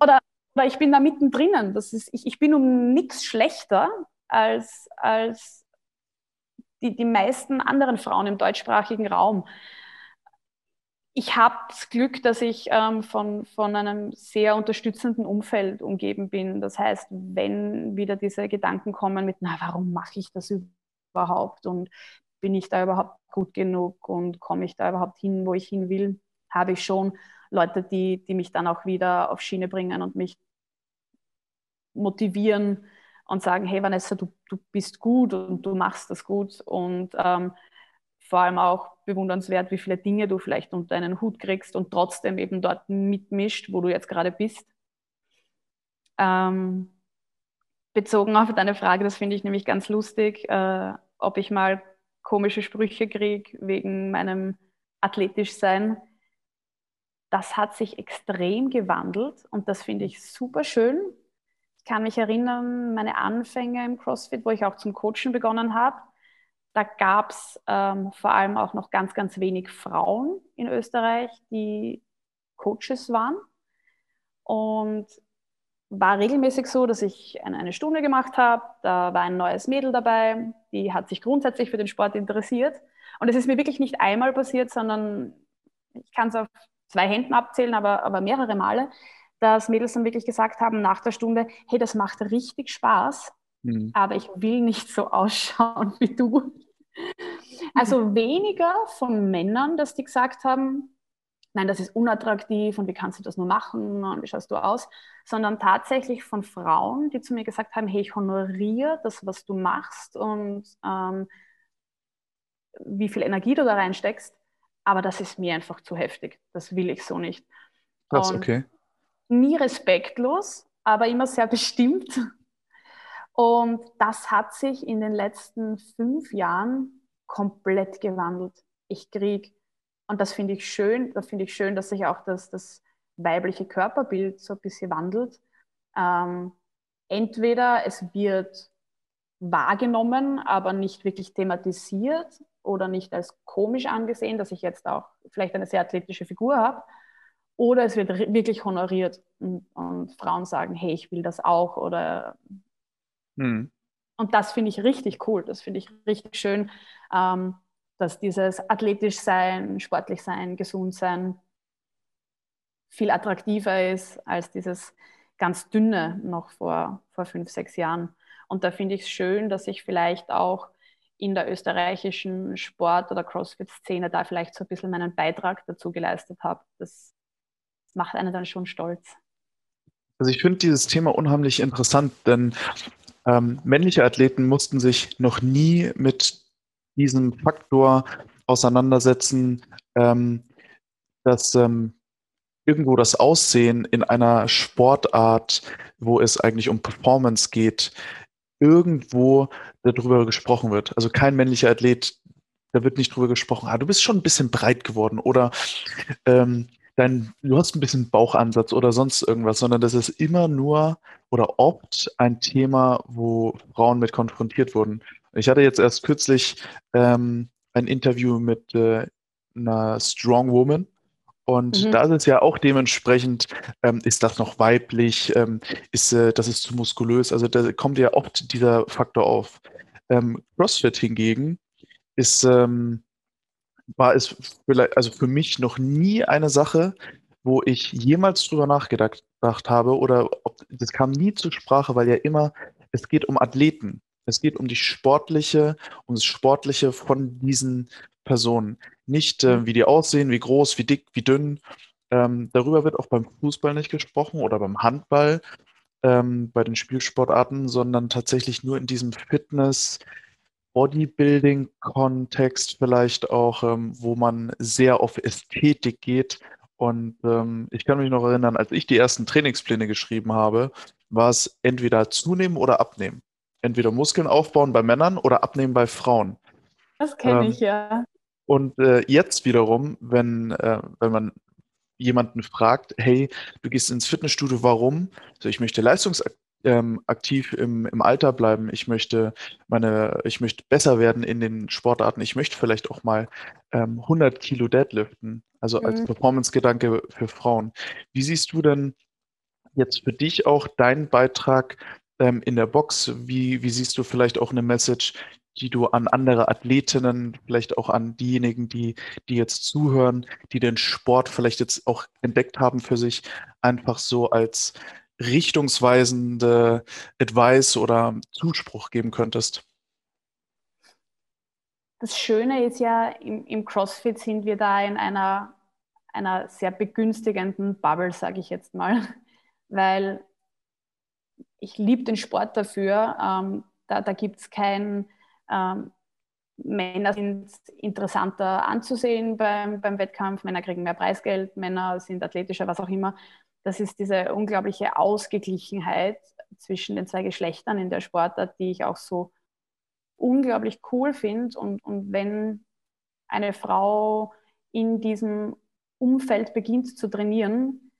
S2: oder, oder ich bin da mittendrin. Das ist, ich, ich bin um nichts schlechter, als, als die, die meisten anderen Frauen im deutschsprachigen Raum. Ich habe das Glück, dass ich ähm, von, von einem sehr unterstützenden Umfeld umgeben bin. Das heißt, wenn wieder diese Gedanken kommen mit, na, warum mache ich das überhaupt? Und bin ich da überhaupt gut genug und komme ich da überhaupt hin, wo ich hin will, habe ich schon Leute, die, die mich dann auch wieder auf Schiene bringen und mich motivieren, und sagen, hey Vanessa, du, du bist gut und du machst das gut. Und ähm, vor allem auch bewundernswert, wie viele Dinge du vielleicht unter einen Hut kriegst und trotzdem eben dort mitmischt, wo du jetzt gerade bist. Ähm, bezogen auf deine Frage, das finde ich nämlich ganz lustig, äh, ob ich mal komische Sprüche kriege wegen meinem athletisch sein. Das hat sich extrem gewandelt und das finde ich super schön, ich kann mich erinnern, meine Anfänge im CrossFit, wo ich auch zum Coachen begonnen habe, da gab es ähm, vor allem auch noch ganz, ganz wenig Frauen in Österreich, die Coaches waren. Und war regelmäßig so, dass ich eine, Stunde gemacht habe. Da war ein neues Mädel dabei, die hat sich grundsätzlich für den Sport interessiert. Und es ist mir wirklich nicht einmal passiert, sondern ich kann es auf zwei Händen abzählen, aber, aber mehrere Male, dass Mädels dann wirklich gesagt haben nach der Stunde, hey, das macht richtig Spaß, mhm. aber ich will nicht so ausschauen wie du. Also weniger von Männern, dass die gesagt haben, nein, das ist unattraktiv und wie kannst du das nur machen und wie schaust du aus, sondern tatsächlich von Frauen, die zu mir gesagt haben, hey, ich honoriere das, was du machst und ähm, wie viel Energie du da reinsteckst, aber das ist mir einfach zu heftig. Das will ich so nicht.
S1: Das, okay
S2: nie respektlos, aber immer sehr bestimmt. Und das hat sich in den letzten fünf Jahren komplett gewandelt. Ich kriege, und das finde ich schön, da finde ich schön, dass sich auch das, das weibliche Körperbild so ein bisschen wandelt. Ähm, entweder es wird wahrgenommen, aber nicht wirklich thematisiert oder nicht als komisch angesehen, dass ich jetzt auch vielleicht eine sehr athletische Figur habe, oder es wird wirklich honoriert und, und Frauen sagen, hey, ich will das auch. Oder hm. und das finde ich richtig cool. Das finde ich richtig schön, ähm, dass dieses athletisch sein, sportlich sein, gesund sein viel attraktiver ist als dieses ganz dünne noch vor, vor fünf, sechs Jahren. Und da finde ich es schön, dass ich vielleicht auch in der österreichischen Sport- oder CrossFit-Szene da vielleicht so ein bisschen meinen Beitrag dazu geleistet habe. Das macht einen dann schon stolz.
S1: Also ich finde dieses Thema unheimlich interessant, denn Ähm, männliche Athleten mussten sich noch nie mit diesem Faktor auseinandersetzen, ähm, dass ähm, irgendwo das Aussehen in einer Sportart, wo es eigentlich um Performance geht, irgendwo darüber gesprochen wird. Also kein männlicher Athlet, da wird nicht drüber gesprochen, ah, du bist schon ein bisschen breit geworden oder ähm, dein, du hast ein bisschen Bauchansatz oder sonst irgendwas, sondern das ist immer nur oder oft ein Thema, wo Frauen mit konfrontiert wurden. Ich hatte jetzt erst kürzlich ähm, ein Interview mit äh, einer Strong Woman, und mhm. da ist es ja auch dementsprechend, ähm, ist das noch weiblich, ähm, ist äh, das ist zu muskulös. Also da kommt ja oft dieser Faktor auf. Ähm, CrossFit hingegen ist, ähm, war es vielleicht, also für mich noch nie eine Sache, wo ich jemals drüber nachgedacht habe oder ob, das kam nie zur Sprache, weil ja immer, es geht um Athleten. Es geht um die sportliche, um das Sportliche von diesen Personen. Nicht, äh, mhm. wie die aussehen, wie groß, wie dick, wie dünn. Ähm, darüber wird auch beim Fußball nicht gesprochen oder beim Handball, ähm, bei den Spielsportarten, sondern tatsächlich nur in diesem Fitness, Bodybuilding-Kontext vielleicht auch, ähm, wo man sehr auf Ästhetik geht. Und ähm, ich kann mich noch erinnern, als ich die ersten Trainingspläne geschrieben habe, war es entweder zunehmen oder abnehmen. Entweder Muskeln aufbauen bei Männern oder abnehmen bei Frauen.
S2: Das kenne ähm, ich ja.
S1: Und äh, jetzt wiederum, wenn, äh, wenn man jemanden fragt, hey, du gehst ins Fitnessstudio, warum? Also ich möchte leistungsaktiv ähm, im, im Alter bleiben, ich möchte meine, ich möchte besser werden in den Sportarten, ich möchte vielleicht auch mal ähm, 100 Kilo Deadliften, also mhm. als Performance-Gedanke für Frauen. Wie siehst du denn jetzt für dich auch deinen Beitrag ähm, in der Box? Wie, wie siehst du vielleicht auch eine Message, die du an andere Athletinnen, vielleicht auch an diejenigen, die, die jetzt zuhören, die den Sport vielleicht jetzt auch entdeckt haben für sich, einfach so als richtungsweisende Advice oder Zuspruch geben könntest?
S2: Das Schöne ist ja, im, im CrossFit sind wir da in einer, einer sehr begünstigenden Bubble, sage ich jetzt mal, weil ich liebe den Sport dafür. Ähm, da da gibt es kein ähm, Männer sind interessanter anzusehen beim, beim Wettkampf, Männer kriegen mehr Preisgeld, Männer sind athletischer, was auch immer. Das ist diese unglaubliche Ausgeglichenheit zwischen den zwei Geschlechtern in der Sportart, die ich auch so unglaublich cool finde. Und, und wenn eine Frau in diesem Umfeld beginnt zu trainieren,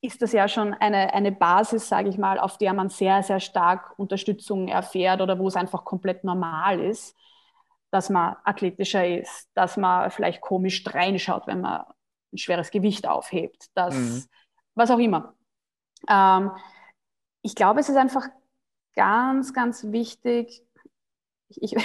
S2: ist das ja schon eine, eine Basis, sage ich mal, auf der man sehr, sehr stark Unterstützung erfährt oder wo es einfach komplett normal ist, dass man athletischer ist, dass man vielleicht komisch reinschaut, wenn man ein schweres Gewicht aufhebt, dass, mhm. Was auch immer. Ähm, ich glaube, es ist einfach ganz, ganz wichtig, ich,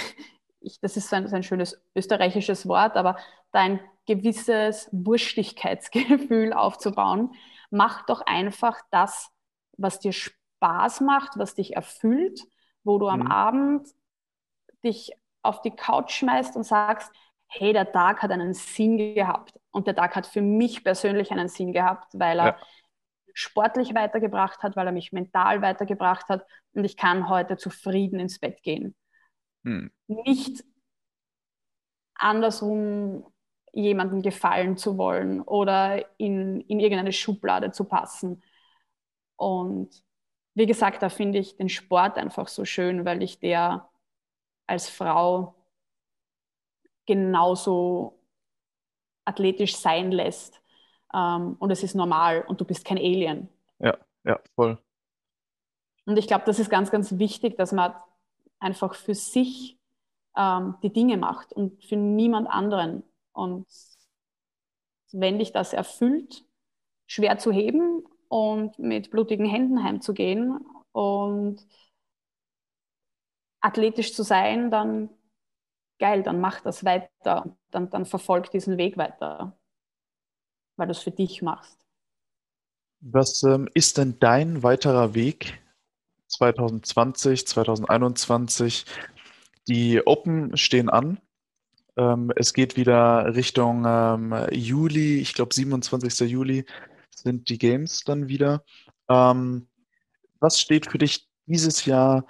S2: ich, das ist ein, ein, schönes österreichisches Wort, aber da ein gewisses Wurstigkeitsgefühl aufzubauen, mach doch einfach das, was dir Spaß macht, was dich erfüllt, wo du am mhm. Abend dich auf die Couch schmeißt und sagst, hey, der Tag hat einen Sinn gehabt. Und der Tag hat für mich persönlich einen Sinn gehabt, weil er ja. Sportlich weitergebracht hat, weil er mich mental weitergebracht hat und ich kann heute zufrieden ins Bett gehen. Hm. Nicht andersrum jemandem gefallen zu wollen oder in, in irgendeine Schublade zu passen. Und wie gesagt, da finde ich den Sport einfach so schön, weil ich der als Frau genauso athletisch sein lässt. Ähm, und es ist normal und du bist kein Alien.
S1: Ja, ja, voll.
S2: Und ich glaube, das ist ganz, ganz wichtig, dass man einfach für sich ähm, die Dinge macht und für niemand anderen. Und wenn dich das erfüllt, schwer zu heben und mit blutigen Händen heimzugehen und athletisch zu sein, dann geil, dann mach das weiter, dann, dann verfolg diesen Weg weiter, weil du es für dich machst.
S1: Was ähm, ist denn dein weiterer Weg 2020, 2021? Die Open stehen an. Ähm, es geht wieder Richtung ähm, Juli, ich glaube 27. Juli sind die Games dann wieder. Ähm, was steht für dich dieses Jahr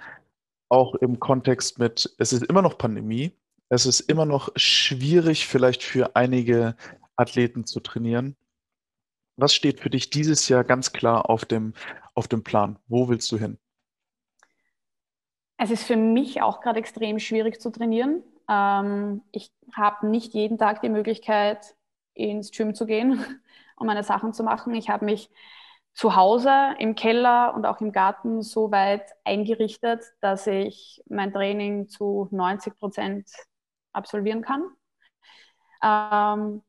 S1: auch im Kontext mit, es ist immer noch Pandemie, es ist immer noch schwierig vielleicht für einige Athleten zu trainieren. Was steht für dich dieses Jahr ganz klar auf dem, auf dem Plan? Wo willst du hin?
S2: Es ist für mich auch gerade extrem schwierig zu trainieren. Ähm, ich habe nicht jeden Tag die Möglichkeit, ins Gym zu gehen, um meine Sachen zu machen. Ich habe mich zu Hause im Keller und auch im Garten so weit eingerichtet, dass ich mein Training zu 90 Prozent absolvieren kann. Ähm,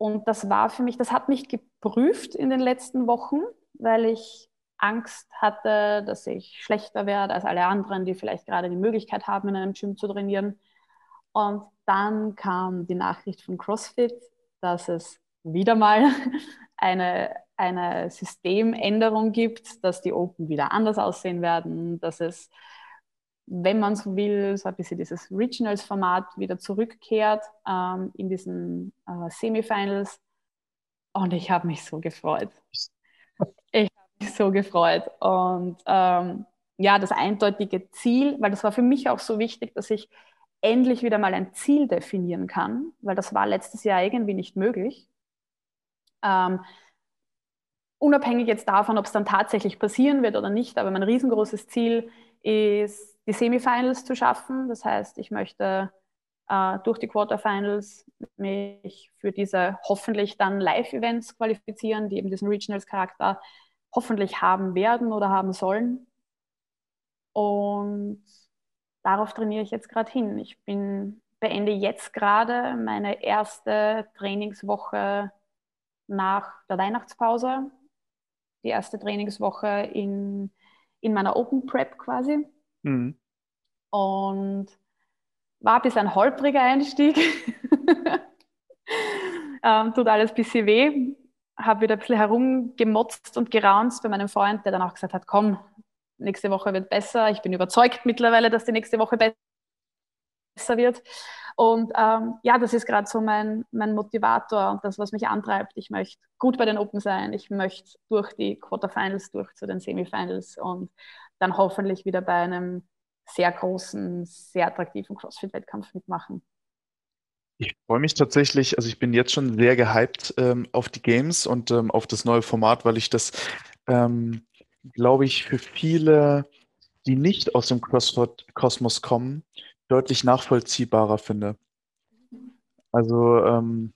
S2: und das war für mich, das hat mich geprüft in den letzten Wochen, weil ich Angst hatte, dass ich schlechter werde als alle anderen, die vielleicht gerade die Möglichkeit haben, in einem Gym zu trainieren. Und dann kam die Nachricht von CrossFit, dass es wieder mal eine, eine Systemänderung gibt, dass die Open wieder anders aussehen werden, dass es, wenn man so will, so ein bisschen dieses Regionals-Format wieder zurückkehrt ähm, in diesen äh, Semifinals. Und ich habe mich so gefreut. Ich habe mich so gefreut. Und ähm, ja, das eindeutige Ziel, weil das war für mich auch so wichtig, dass ich endlich wieder mal ein Ziel definieren kann, weil das war letztes Jahr irgendwie nicht möglich. Ähm, unabhängig jetzt davon, ob es dann tatsächlich passieren wird oder nicht, aber mein riesengroßes Ziel ist, die Semifinals zu schaffen. Das heißt, ich möchte äh, durch die Quarterfinals mich für diese hoffentlich dann Live-Events qualifizieren, die eben diesen Regionals-Charakter hoffentlich haben werden oder haben sollen. Und darauf trainiere ich jetzt gerade hin. Ich bin, beende jetzt gerade meine erste Trainingswoche nach der Weihnachtspause. Die erste Trainingswoche in, in meiner Open Prep quasi. Mhm. Und war ein bisschen ein holpriger Einstieg. ähm, tut alles ein bisschen weh. Habe wieder ein bisschen herumgemotzt und geraunzt bei meinem Freund, der dann auch gesagt hat, komm, nächste Woche wird besser. Ich bin überzeugt mittlerweile, dass die nächste Woche besser wird. Und ähm, ja, das ist gerade so mein, mein Motivator und das, was mich antreibt. Ich möchte gut bei den Open sein. Ich möchte durch die Quarterfinals, durch zu den Semifinals und dann hoffentlich wieder bei einem sehr großen, sehr attraktiven CrossFit-Wettkampf mitmachen.
S1: Ich freue mich tatsächlich, also ich bin jetzt schon sehr gehypt ähm, auf die Games und ähm, auf das neue Format, weil ich das ähm, glaube ich, für viele, die nicht aus dem CrossFit-Kosmos kommen, deutlich nachvollziehbarer finde. Also ähm,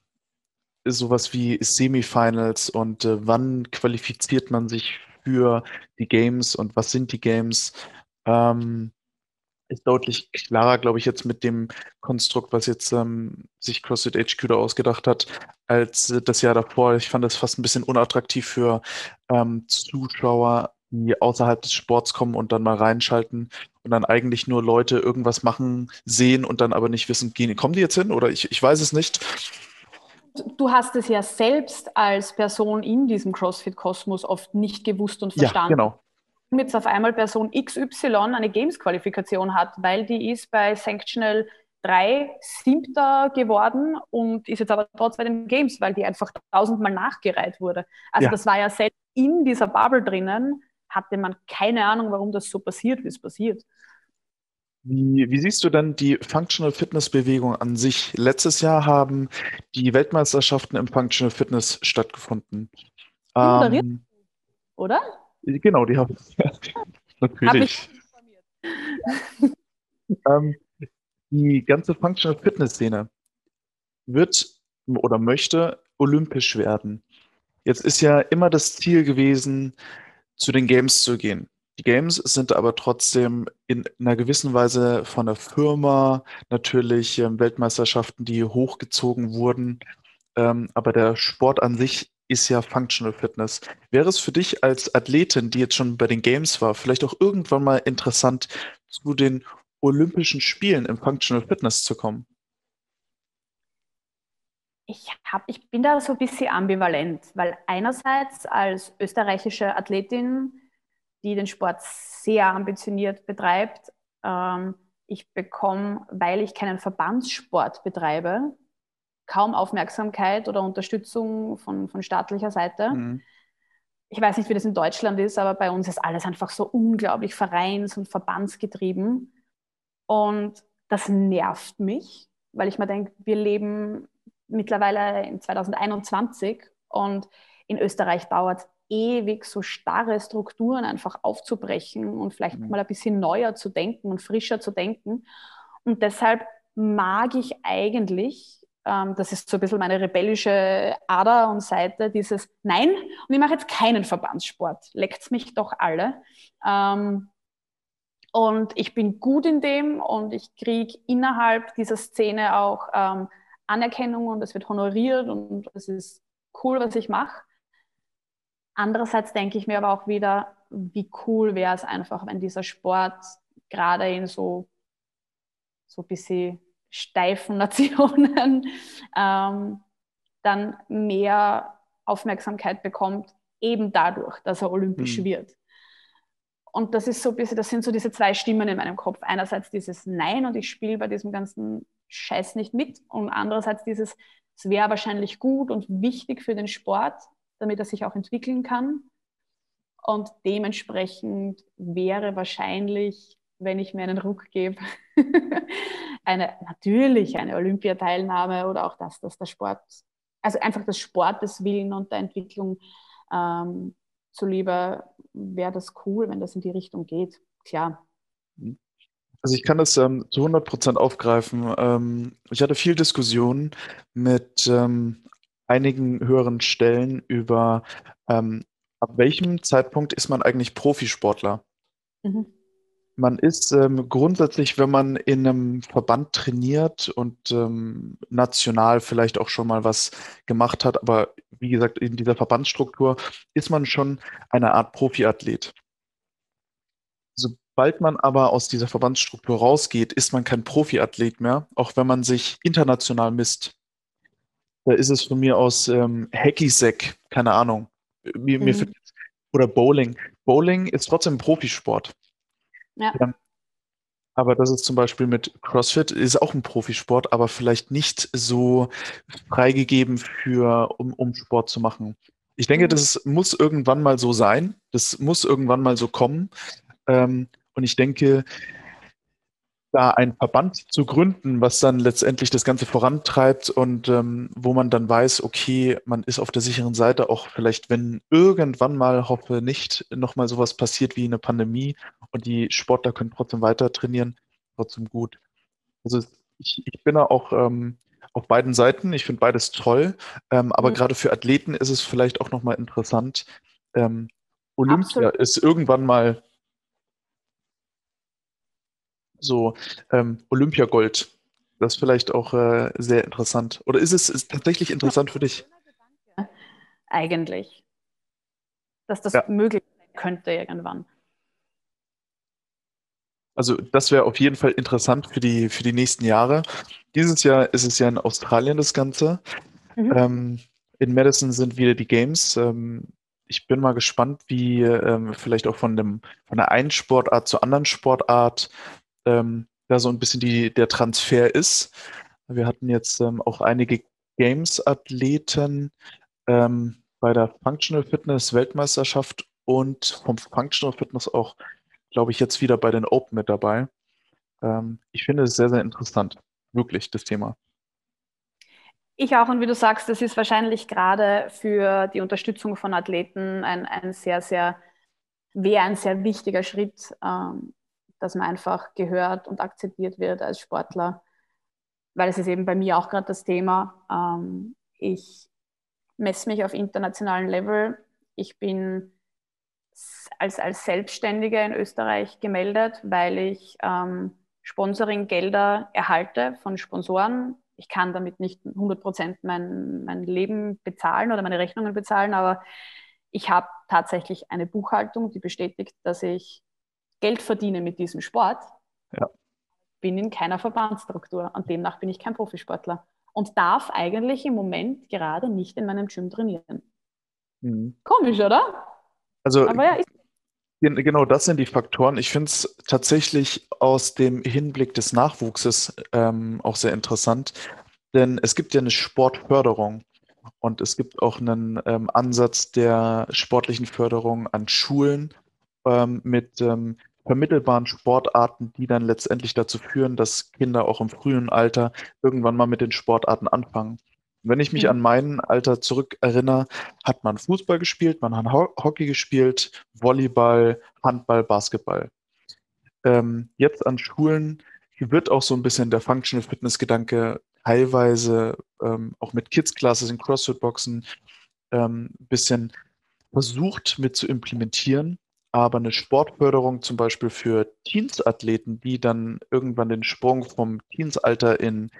S1: sowas wie Semifinals und äh, wann qualifiziert man sich für die Games und was sind die Games, ähm, ist deutlich klarer, glaube ich, jetzt mit dem Konstrukt, was jetzt ähm, sich CrossFit HQ da ausgedacht hat, als äh, das Jahr davor. Ich fand das fast ein bisschen unattraktiv für ähm, Zuschauer, die außerhalb des Sports kommen und dann mal reinschalten und dann eigentlich nur Leute irgendwas machen, sehen und dann aber nicht wissen, gehen, kommen die jetzt hin oder ich, ich weiß es nicht.
S2: Du hast es ja selbst als Person in diesem CrossFit-Kosmos oft nicht gewusst und verstanden.
S1: Ja, genau.
S2: Jetzt auf einmal Person XY eine Games-Qualifikation hat, weil die ist bei Sanctional 3 Siebter geworden und ist jetzt aber trotzdem bei den Games, weil die einfach tausendmal nachgereiht wurde. Also ja. das war ja selbst in dieser Bubble drinnen hatte man keine Ahnung, warum das so passiert, wie es passiert.
S1: Wie, wie, siehst du denn die Functional Fitness Bewegung an sich? Letztes Jahr haben die Weltmeisterschaften im Functional Fitness stattgefunden.
S2: Ähm, oder?
S1: Genau, die haben natürlich. Hab ähm, die ganze Functional Fitness Szene wird oder möchte olympisch werden. Jetzt ist ja immer das Ziel gewesen, zu den Games zu gehen. Die Games sind aber trotzdem in einer gewissen Weise von der Firma natürlich ähm, Weltmeisterschaften, die hochgezogen wurden. Ähm, aber der Sport an sich ist ja Functional Fitness. Wäre es für dich als Athletin, die jetzt schon bei den Games war, vielleicht auch irgendwann mal interessant, zu den Olympischen Spielen im Functional Fitness zu kommen?
S2: Ich, hab, ich bin da so ein bisschen ambivalent, weil einerseits als österreichische Athletin, die den Sport sehr ambitioniert betreibt, ähm, ich bekomme, weil ich keinen Verbandssport betreibe, kaum Aufmerksamkeit oder Unterstützung von, von staatlicher Seite. Mhm. Ich weiß nicht, wie das in Deutschland ist, aber bei uns ist alles einfach so unglaublich vereins- und verbandsgetrieben. Und das nervt mich, weil ich mir denke, wir leben mittlerweile in 2021 und in Österreich dauert es ewig, so starre Strukturen einfach aufzubrechen und vielleicht mhm. mal ein bisschen neuer zu denken und frischer zu denken. Und deshalb mag ich eigentlich, ähm, das ist so ein bisschen meine rebellische Ader und Seite, dieses Nein, und ich mache jetzt keinen Verbandssport, leckt's mich doch alle. Ähm, und ich bin gut in dem und ich kriege innerhalb dieser Szene auch ähm, Anerkennung und es wird honoriert und es ist cool, was ich mache. Andererseits denke ich mir aber auch wieder, wie cool wäre es einfach, wenn dieser Sport gerade in so, so ein bisschen steifen Nationen ähm, dann mehr Aufmerksamkeit bekommt, eben dadurch, dass er olympisch mhm. wird. Und das ist so ein bisschen, das sind so diese zwei Stimmen in meinem Kopf. Einerseits dieses Nein und ich spiele bei diesem ganzen Scheiß nicht mit und andererseits dieses, es wäre wahrscheinlich gut und wichtig für den Sport, damit er sich auch entwickeln kann. Und dementsprechend wäre wahrscheinlich, wenn ich mir einen Ruck gebe, eine natürlich eine Olympiateilnahme oder auch das, dass der Sport, also einfach des Sportes willen und der Entwicklung ähm, zuliebe, wäre das cool, wenn das in die Richtung geht. Klar.
S1: Also ich kann das ähm, zu 100 Prozent aufgreifen. Ähm, ich hatte viel Diskussionen mit ähm, einigen höheren Stellen über, ähm, ab welchem Zeitpunkt ist man eigentlich Profisportler? Mhm. Man ist ähm, grundsätzlich, wenn man in einem Verband trainiert und ähm, national vielleicht auch schon mal was gemacht hat, aber wie gesagt, in dieser Verbandsstruktur ist man schon eine Art Profiathlet. Sobald man aber aus dieser Verbandsstruktur rausgeht, ist man kein Profiathlet mehr, auch wenn man sich international misst. Da ist es von mir aus ähm, Hacky-Sack, keine Ahnung. Mir, mhm. mir oder Bowling. Bowling ist trotzdem Profisport. Ja. ja. Aber das ist zum Beispiel mit CrossFit, ist auch ein Profisport, aber vielleicht nicht so freigegeben für, um, um Sport zu machen. Ich denke, mhm. das muss irgendwann mal so sein. Das muss irgendwann mal so kommen. Ähm, und ich denke, da einen Verband zu gründen, was dann letztendlich das Ganze vorantreibt und ähm, wo man dann weiß, okay, man ist auf der sicheren Seite, auch vielleicht, wenn irgendwann mal, hoffe nicht, nochmal sowas passiert wie eine Pandemie und die Sportler können trotzdem weiter trainieren, trotzdem gut. Also ich, ich bin da auch ähm, auf beiden Seiten, ich finde beides toll, ähm, aber mhm. gerade für Athleten ist es vielleicht auch nochmal interessant, ähm, Olympia Absolut. ist irgendwann mal so ähm, Olympiagold. Das ist vielleicht auch äh, sehr interessant. Oder ist es ist tatsächlich interessant für dich?
S2: Eigentlich. Dass das ja. möglich sein könnte irgendwann.
S1: Also das wäre auf jeden Fall interessant für die, für die nächsten Jahre. Dieses Jahr ist es ja in Australien das Ganze. Mhm. Ähm, in Madison sind wieder die Games. Ähm, ich bin mal gespannt, wie ähm, vielleicht auch von, dem, von der einen Sportart zur anderen Sportart ähm, da so ein bisschen die, der Transfer ist. Wir hatten jetzt ähm, auch einige Games-Athleten ähm, bei der Functional Fitness Weltmeisterschaft und vom Functional Fitness auch, glaube ich, jetzt wieder bei den Open mit dabei. Ähm, ich finde es sehr, sehr interessant, wirklich, das Thema.
S2: Ich auch, und wie du sagst, das ist wahrscheinlich gerade für die Unterstützung von Athleten ein, ein sehr, sehr, wäre ein sehr wichtiger Schritt, ähm, dass man einfach gehört und akzeptiert wird als Sportler, weil es ist eben bei mir auch gerade das Thema. Ähm, ich messe mich auf internationalem Level. Ich bin als, als Selbstständige in Österreich gemeldet, weil ich ähm, Sponsoring-Gelder erhalte von Sponsoren. Ich kann damit nicht 100 Prozent mein, mein Leben bezahlen oder meine Rechnungen bezahlen, aber ich habe tatsächlich eine Buchhaltung, die bestätigt, dass ich Geld verdiene mit diesem Sport, ja. bin in keiner Verbandsstruktur und demnach bin ich kein Profisportler und darf eigentlich im Moment gerade nicht in meinem Gym trainieren. Mhm. Komisch, oder?
S1: Also, Aber ja, genau das sind die Faktoren. Ich finde es tatsächlich aus dem Hinblick des Nachwuchses ähm, auch sehr interessant, denn es gibt ja eine Sportförderung. Und es gibt auch einen ähm, Ansatz der sportlichen Förderung an Schulen ähm, mit ähm, vermittelbaren Sportarten, die dann letztendlich dazu führen, dass Kinder auch im frühen Alter irgendwann mal mit den Sportarten anfangen. Wenn ich mich mhm. an mein Alter zurückerinnere, hat man Fußball gespielt, man hat Hockey gespielt, Volleyball, Handball, Basketball. Ähm, jetzt an Schulen wird auch so ein bisschen der Functional Fitness Gedanke teilweise ähm, auch mit Kids Classes in CrossFit Boxen ähm, ein bisschen versucht mit zu implementieren. Aber eine Sportförderung zum Beispiel für Teensathleten, die dann irgendwann den Sprung vom Teensalter in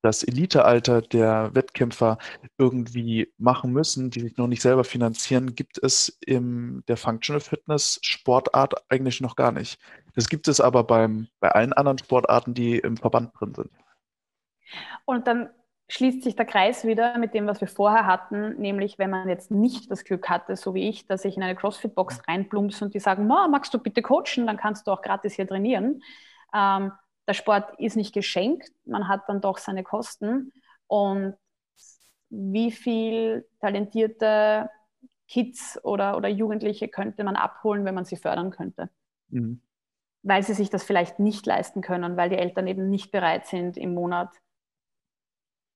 S1: das Elitealter der Wettkämpfer irgendwie machen müssen, die sich noch nicht selber finanzieren, gibt es in der Functional Fitness Sportart eigentlich noch gar nicht. Das gibt es aber beim, bei allen anderen Sportarten, die im Verband drin sind.
S2: Und dann schließt sich der Kreis wieder mit dem, was wir vorher hatten, nämlich wenn man jetzt nicht das Glück hatte, so wie ich, dass ich in eine CrossFit-Box reinplumpse und die sagen, magst du bitte coachen, dann kannst du auch gratis hier trainieren. Ähm, der Sport ist nicht geschenkt, man hat dann doch seine Kosten. Und wie viel talentierte Kids oder, oder Jugendliche könnte man abholen, wenn man sie fördern könnte? Mhm. Weil sie sich das vielleicht nicht leisten können, weil die Eltern eben nicht bereit sind, im Monat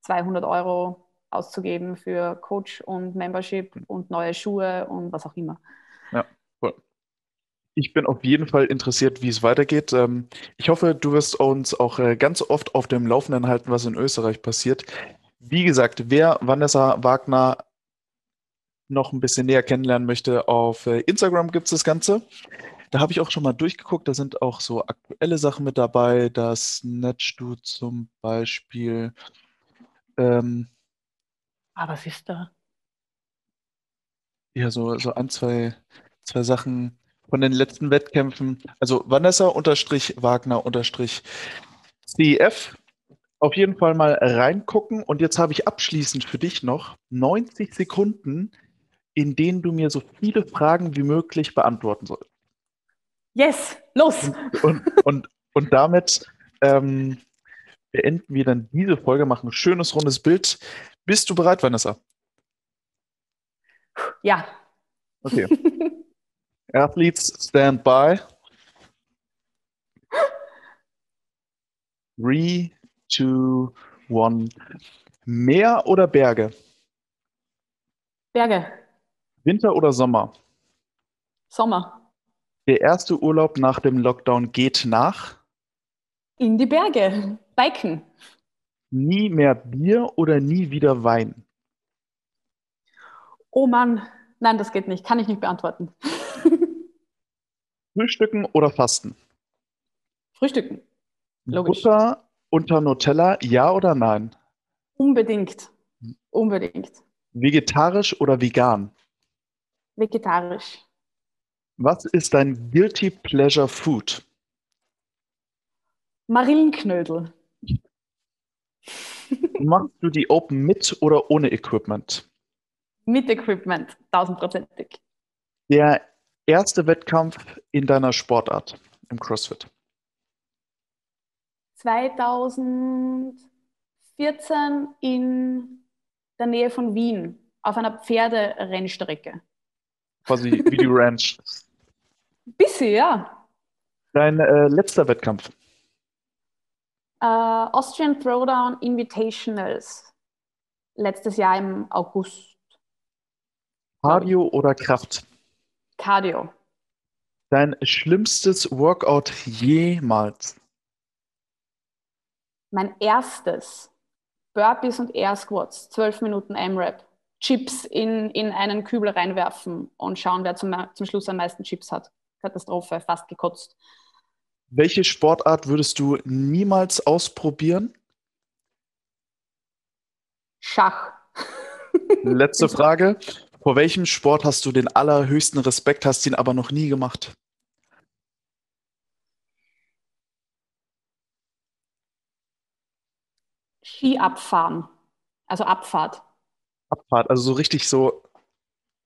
S2: 200 Euro auszugeben für Coach und Membership und neue Schuhe und was auch immer.
S1: Ja, cool. Ich bin auf jeden Fall interessiert, wie es weitergeht. Ähm, ich hoffe, du wirst uns auch äh, ganz oft auf dem Laufenden halten, was in Österreich passiert. Wie gesagt, wer Vanessa Wagner noch ein bisschen näher kennenlernen möchte, auf äh, Instagram gibt es das Ganze. Da habe ich auch schon mal durchgeguckt. Da sind auch so aktuelle Sachen mit dabei. Das snatchst du zum Beispiel. Ähm,
S2: ah, was ist da?
S1: Ja, so, so ein, zwei, zwei Sachen von den letzten Wettkämpfen. Also Vanessa unterstrich Wagner unterstrich CF. Auf jeden Fall mal reingucken. Und jetzt habe ich abschließend für dich noch 90 Sekunden, in denen du mir so viele Fragen wie möglich beantworten sollst.
S2: Yes, los!
S1: Und, und, und, und damit ähm, beenden wir dann diese Folge, machen ein schönes rundes Bild. Bist du bereit, Vanessa?
S2: Ja.
S1: Okay. Athletes stand by. Three, two, one. Meer oder Berge?
S2: Berge.
S1: Winter oder Sommer?
S2: Sommer.
S1: Der erste Urlaub nach dem Lockdown geht nach?
S2: In die Berge. Biken.
S1: Nie mehr Bier oder nie wieder Wein?
S2: Oh Mann, nein, das geht nicht. Kann ich nicht beantworten.
S1: Frühstücken oder Fasten?
S2: Frühstücken.
S1: Logisch. Butter unter Nutella, ja oder nein?
S2: Unbedingt. Unbedingt.
S1: Vegetarisch oder vegan?
S2: Vegetarisch.
S1: Was ist dein Guilty Pleasure Food?
S2: Marillenknödel.
S1: Machst du die Open mit oder ohne Equipment?
S2: Mit Equipment, tausendprozentig.
S1: Der erste Wettkampf in deiner Sportart im CrossFit?
S2: 2014 in der Nähe von Wien auf einer Pferderennstrecke.
S1: Quasi wie die Ranch.
S2: Bisschen, ja.
S1: Dein äh, letzter Wettkampf?
S2: Uh, Austrian Throwdown Invitationals. Letztes Jahr im August.
S1: Cardio oder Kraft?
S2: Cardio.
S1: Dein schlimmstes Workout jemals?
S2: Mein erstes. Burpees und Air Squats, 12 Minuten M-Rap. Chips in, in einen Kübel reinwerfen und schauen, wer zum, zum Schluss am meisten Chips hat. Katastrophe, fast gekotzt.
S1: Welche Sportart würdest du niemals ausprobieren?
S2: Schach.
S1: Letzte Frage. Vor welchem Sport hast du den allerhöchsten Respekt, hast ihn aber noch nie gemacht?
S2: Ski abfahren. Also Abfahrt.
S1: Abfahrt, also so richtig so.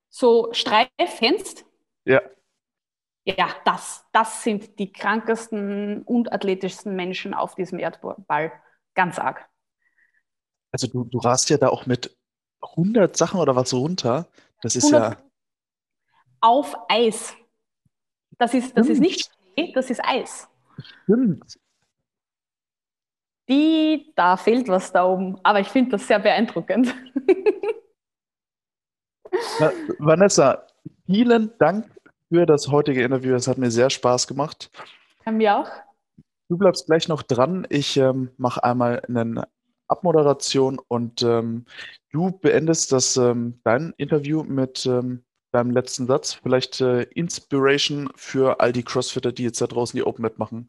S2: So Streif, kennst?
S1: Ja
S2: ja, das, das sind die krankesten und athletischsten Menschen auf diesem Erdball. Ganz arg.
S1: Also du, du rast ja da auch mit 100 Sachen oder was runter. Das ist ja...
S2: Auf Eis. Das ist, das ist nicht das ist Eis.
S1: Stimmt.
S2: Die, da fehlt was da oben, aber ich finde das sehr beeindruckend.
S1: Vanessa, vielen Dank für das heutige Interview. Es hat mir sehr Spaß gemacht.
S2: Bei mir auch.
S1: Du bleibst gleich noch dran. Ich ähm, mache einmal eine Abmoderation und ähm, du beendest das ähm, dein Interview mit ähm, deinem letzten Satz. Vielleicht äh, Inspiration für all die Crossfitter, die jetzt da draußen die Open mitmachen.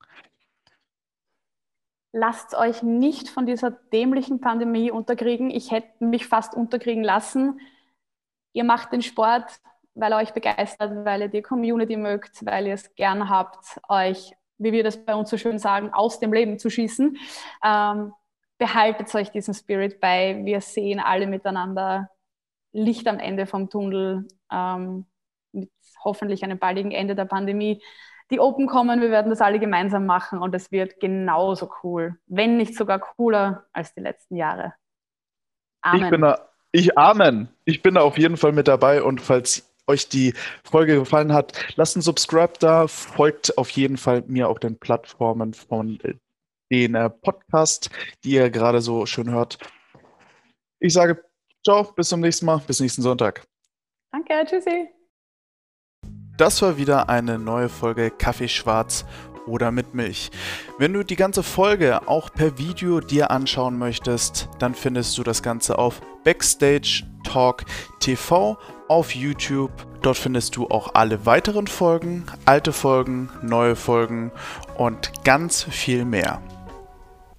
S2: Lasst euch nicht von dieser dämlichen Pandemie unterkriegen. Ich hätte mich fast unterkriegen lassen. Ihr macht den Sport, weil er euch begeistert, weil ihr die Community mögt, weil ihr es gern habt, euch, wie wir das bei uns so schön sagen, aus dem Leben zu schießen. Ähm, behaltet euch diesen Spirit bei. Wir sehen alle miteinander Licht am Ende vom Tunnel ähm, mit hoffentlich einem baldigen Ende der Pandemie. Die Open kommen, wir werden das alle gemeinsam machen und es wird genauso cool, wenn nicht sogar cooler als die letzten Jahre.
S1: Amen. Ich bin da, ich Amen. Ich bin da auf jeden Fall mit dabei und falls euch die Folge gefallen hat, lasst einen Subscribe da, folgt auf jeden Fall mir auf den Plattformen von den äh, Podcast, die ihr gerade so schön hört. Ich sage ciao, bis zum nächsten Mal, bis nächsten Sonntag.
S2: Danke, tschüssi.
S1: Das war wieder eine neue Folge Kaffee schwarz oder mit Milch. Wenn du die ganze Folge auch per Video dir anschauen möchtest, dann findest du das Ganze auf Backstage Talk TV auf YouTube. Dort findest du auch alle weiteren Folgen, alte Folgen, neue Folgen und ganz viel mehr.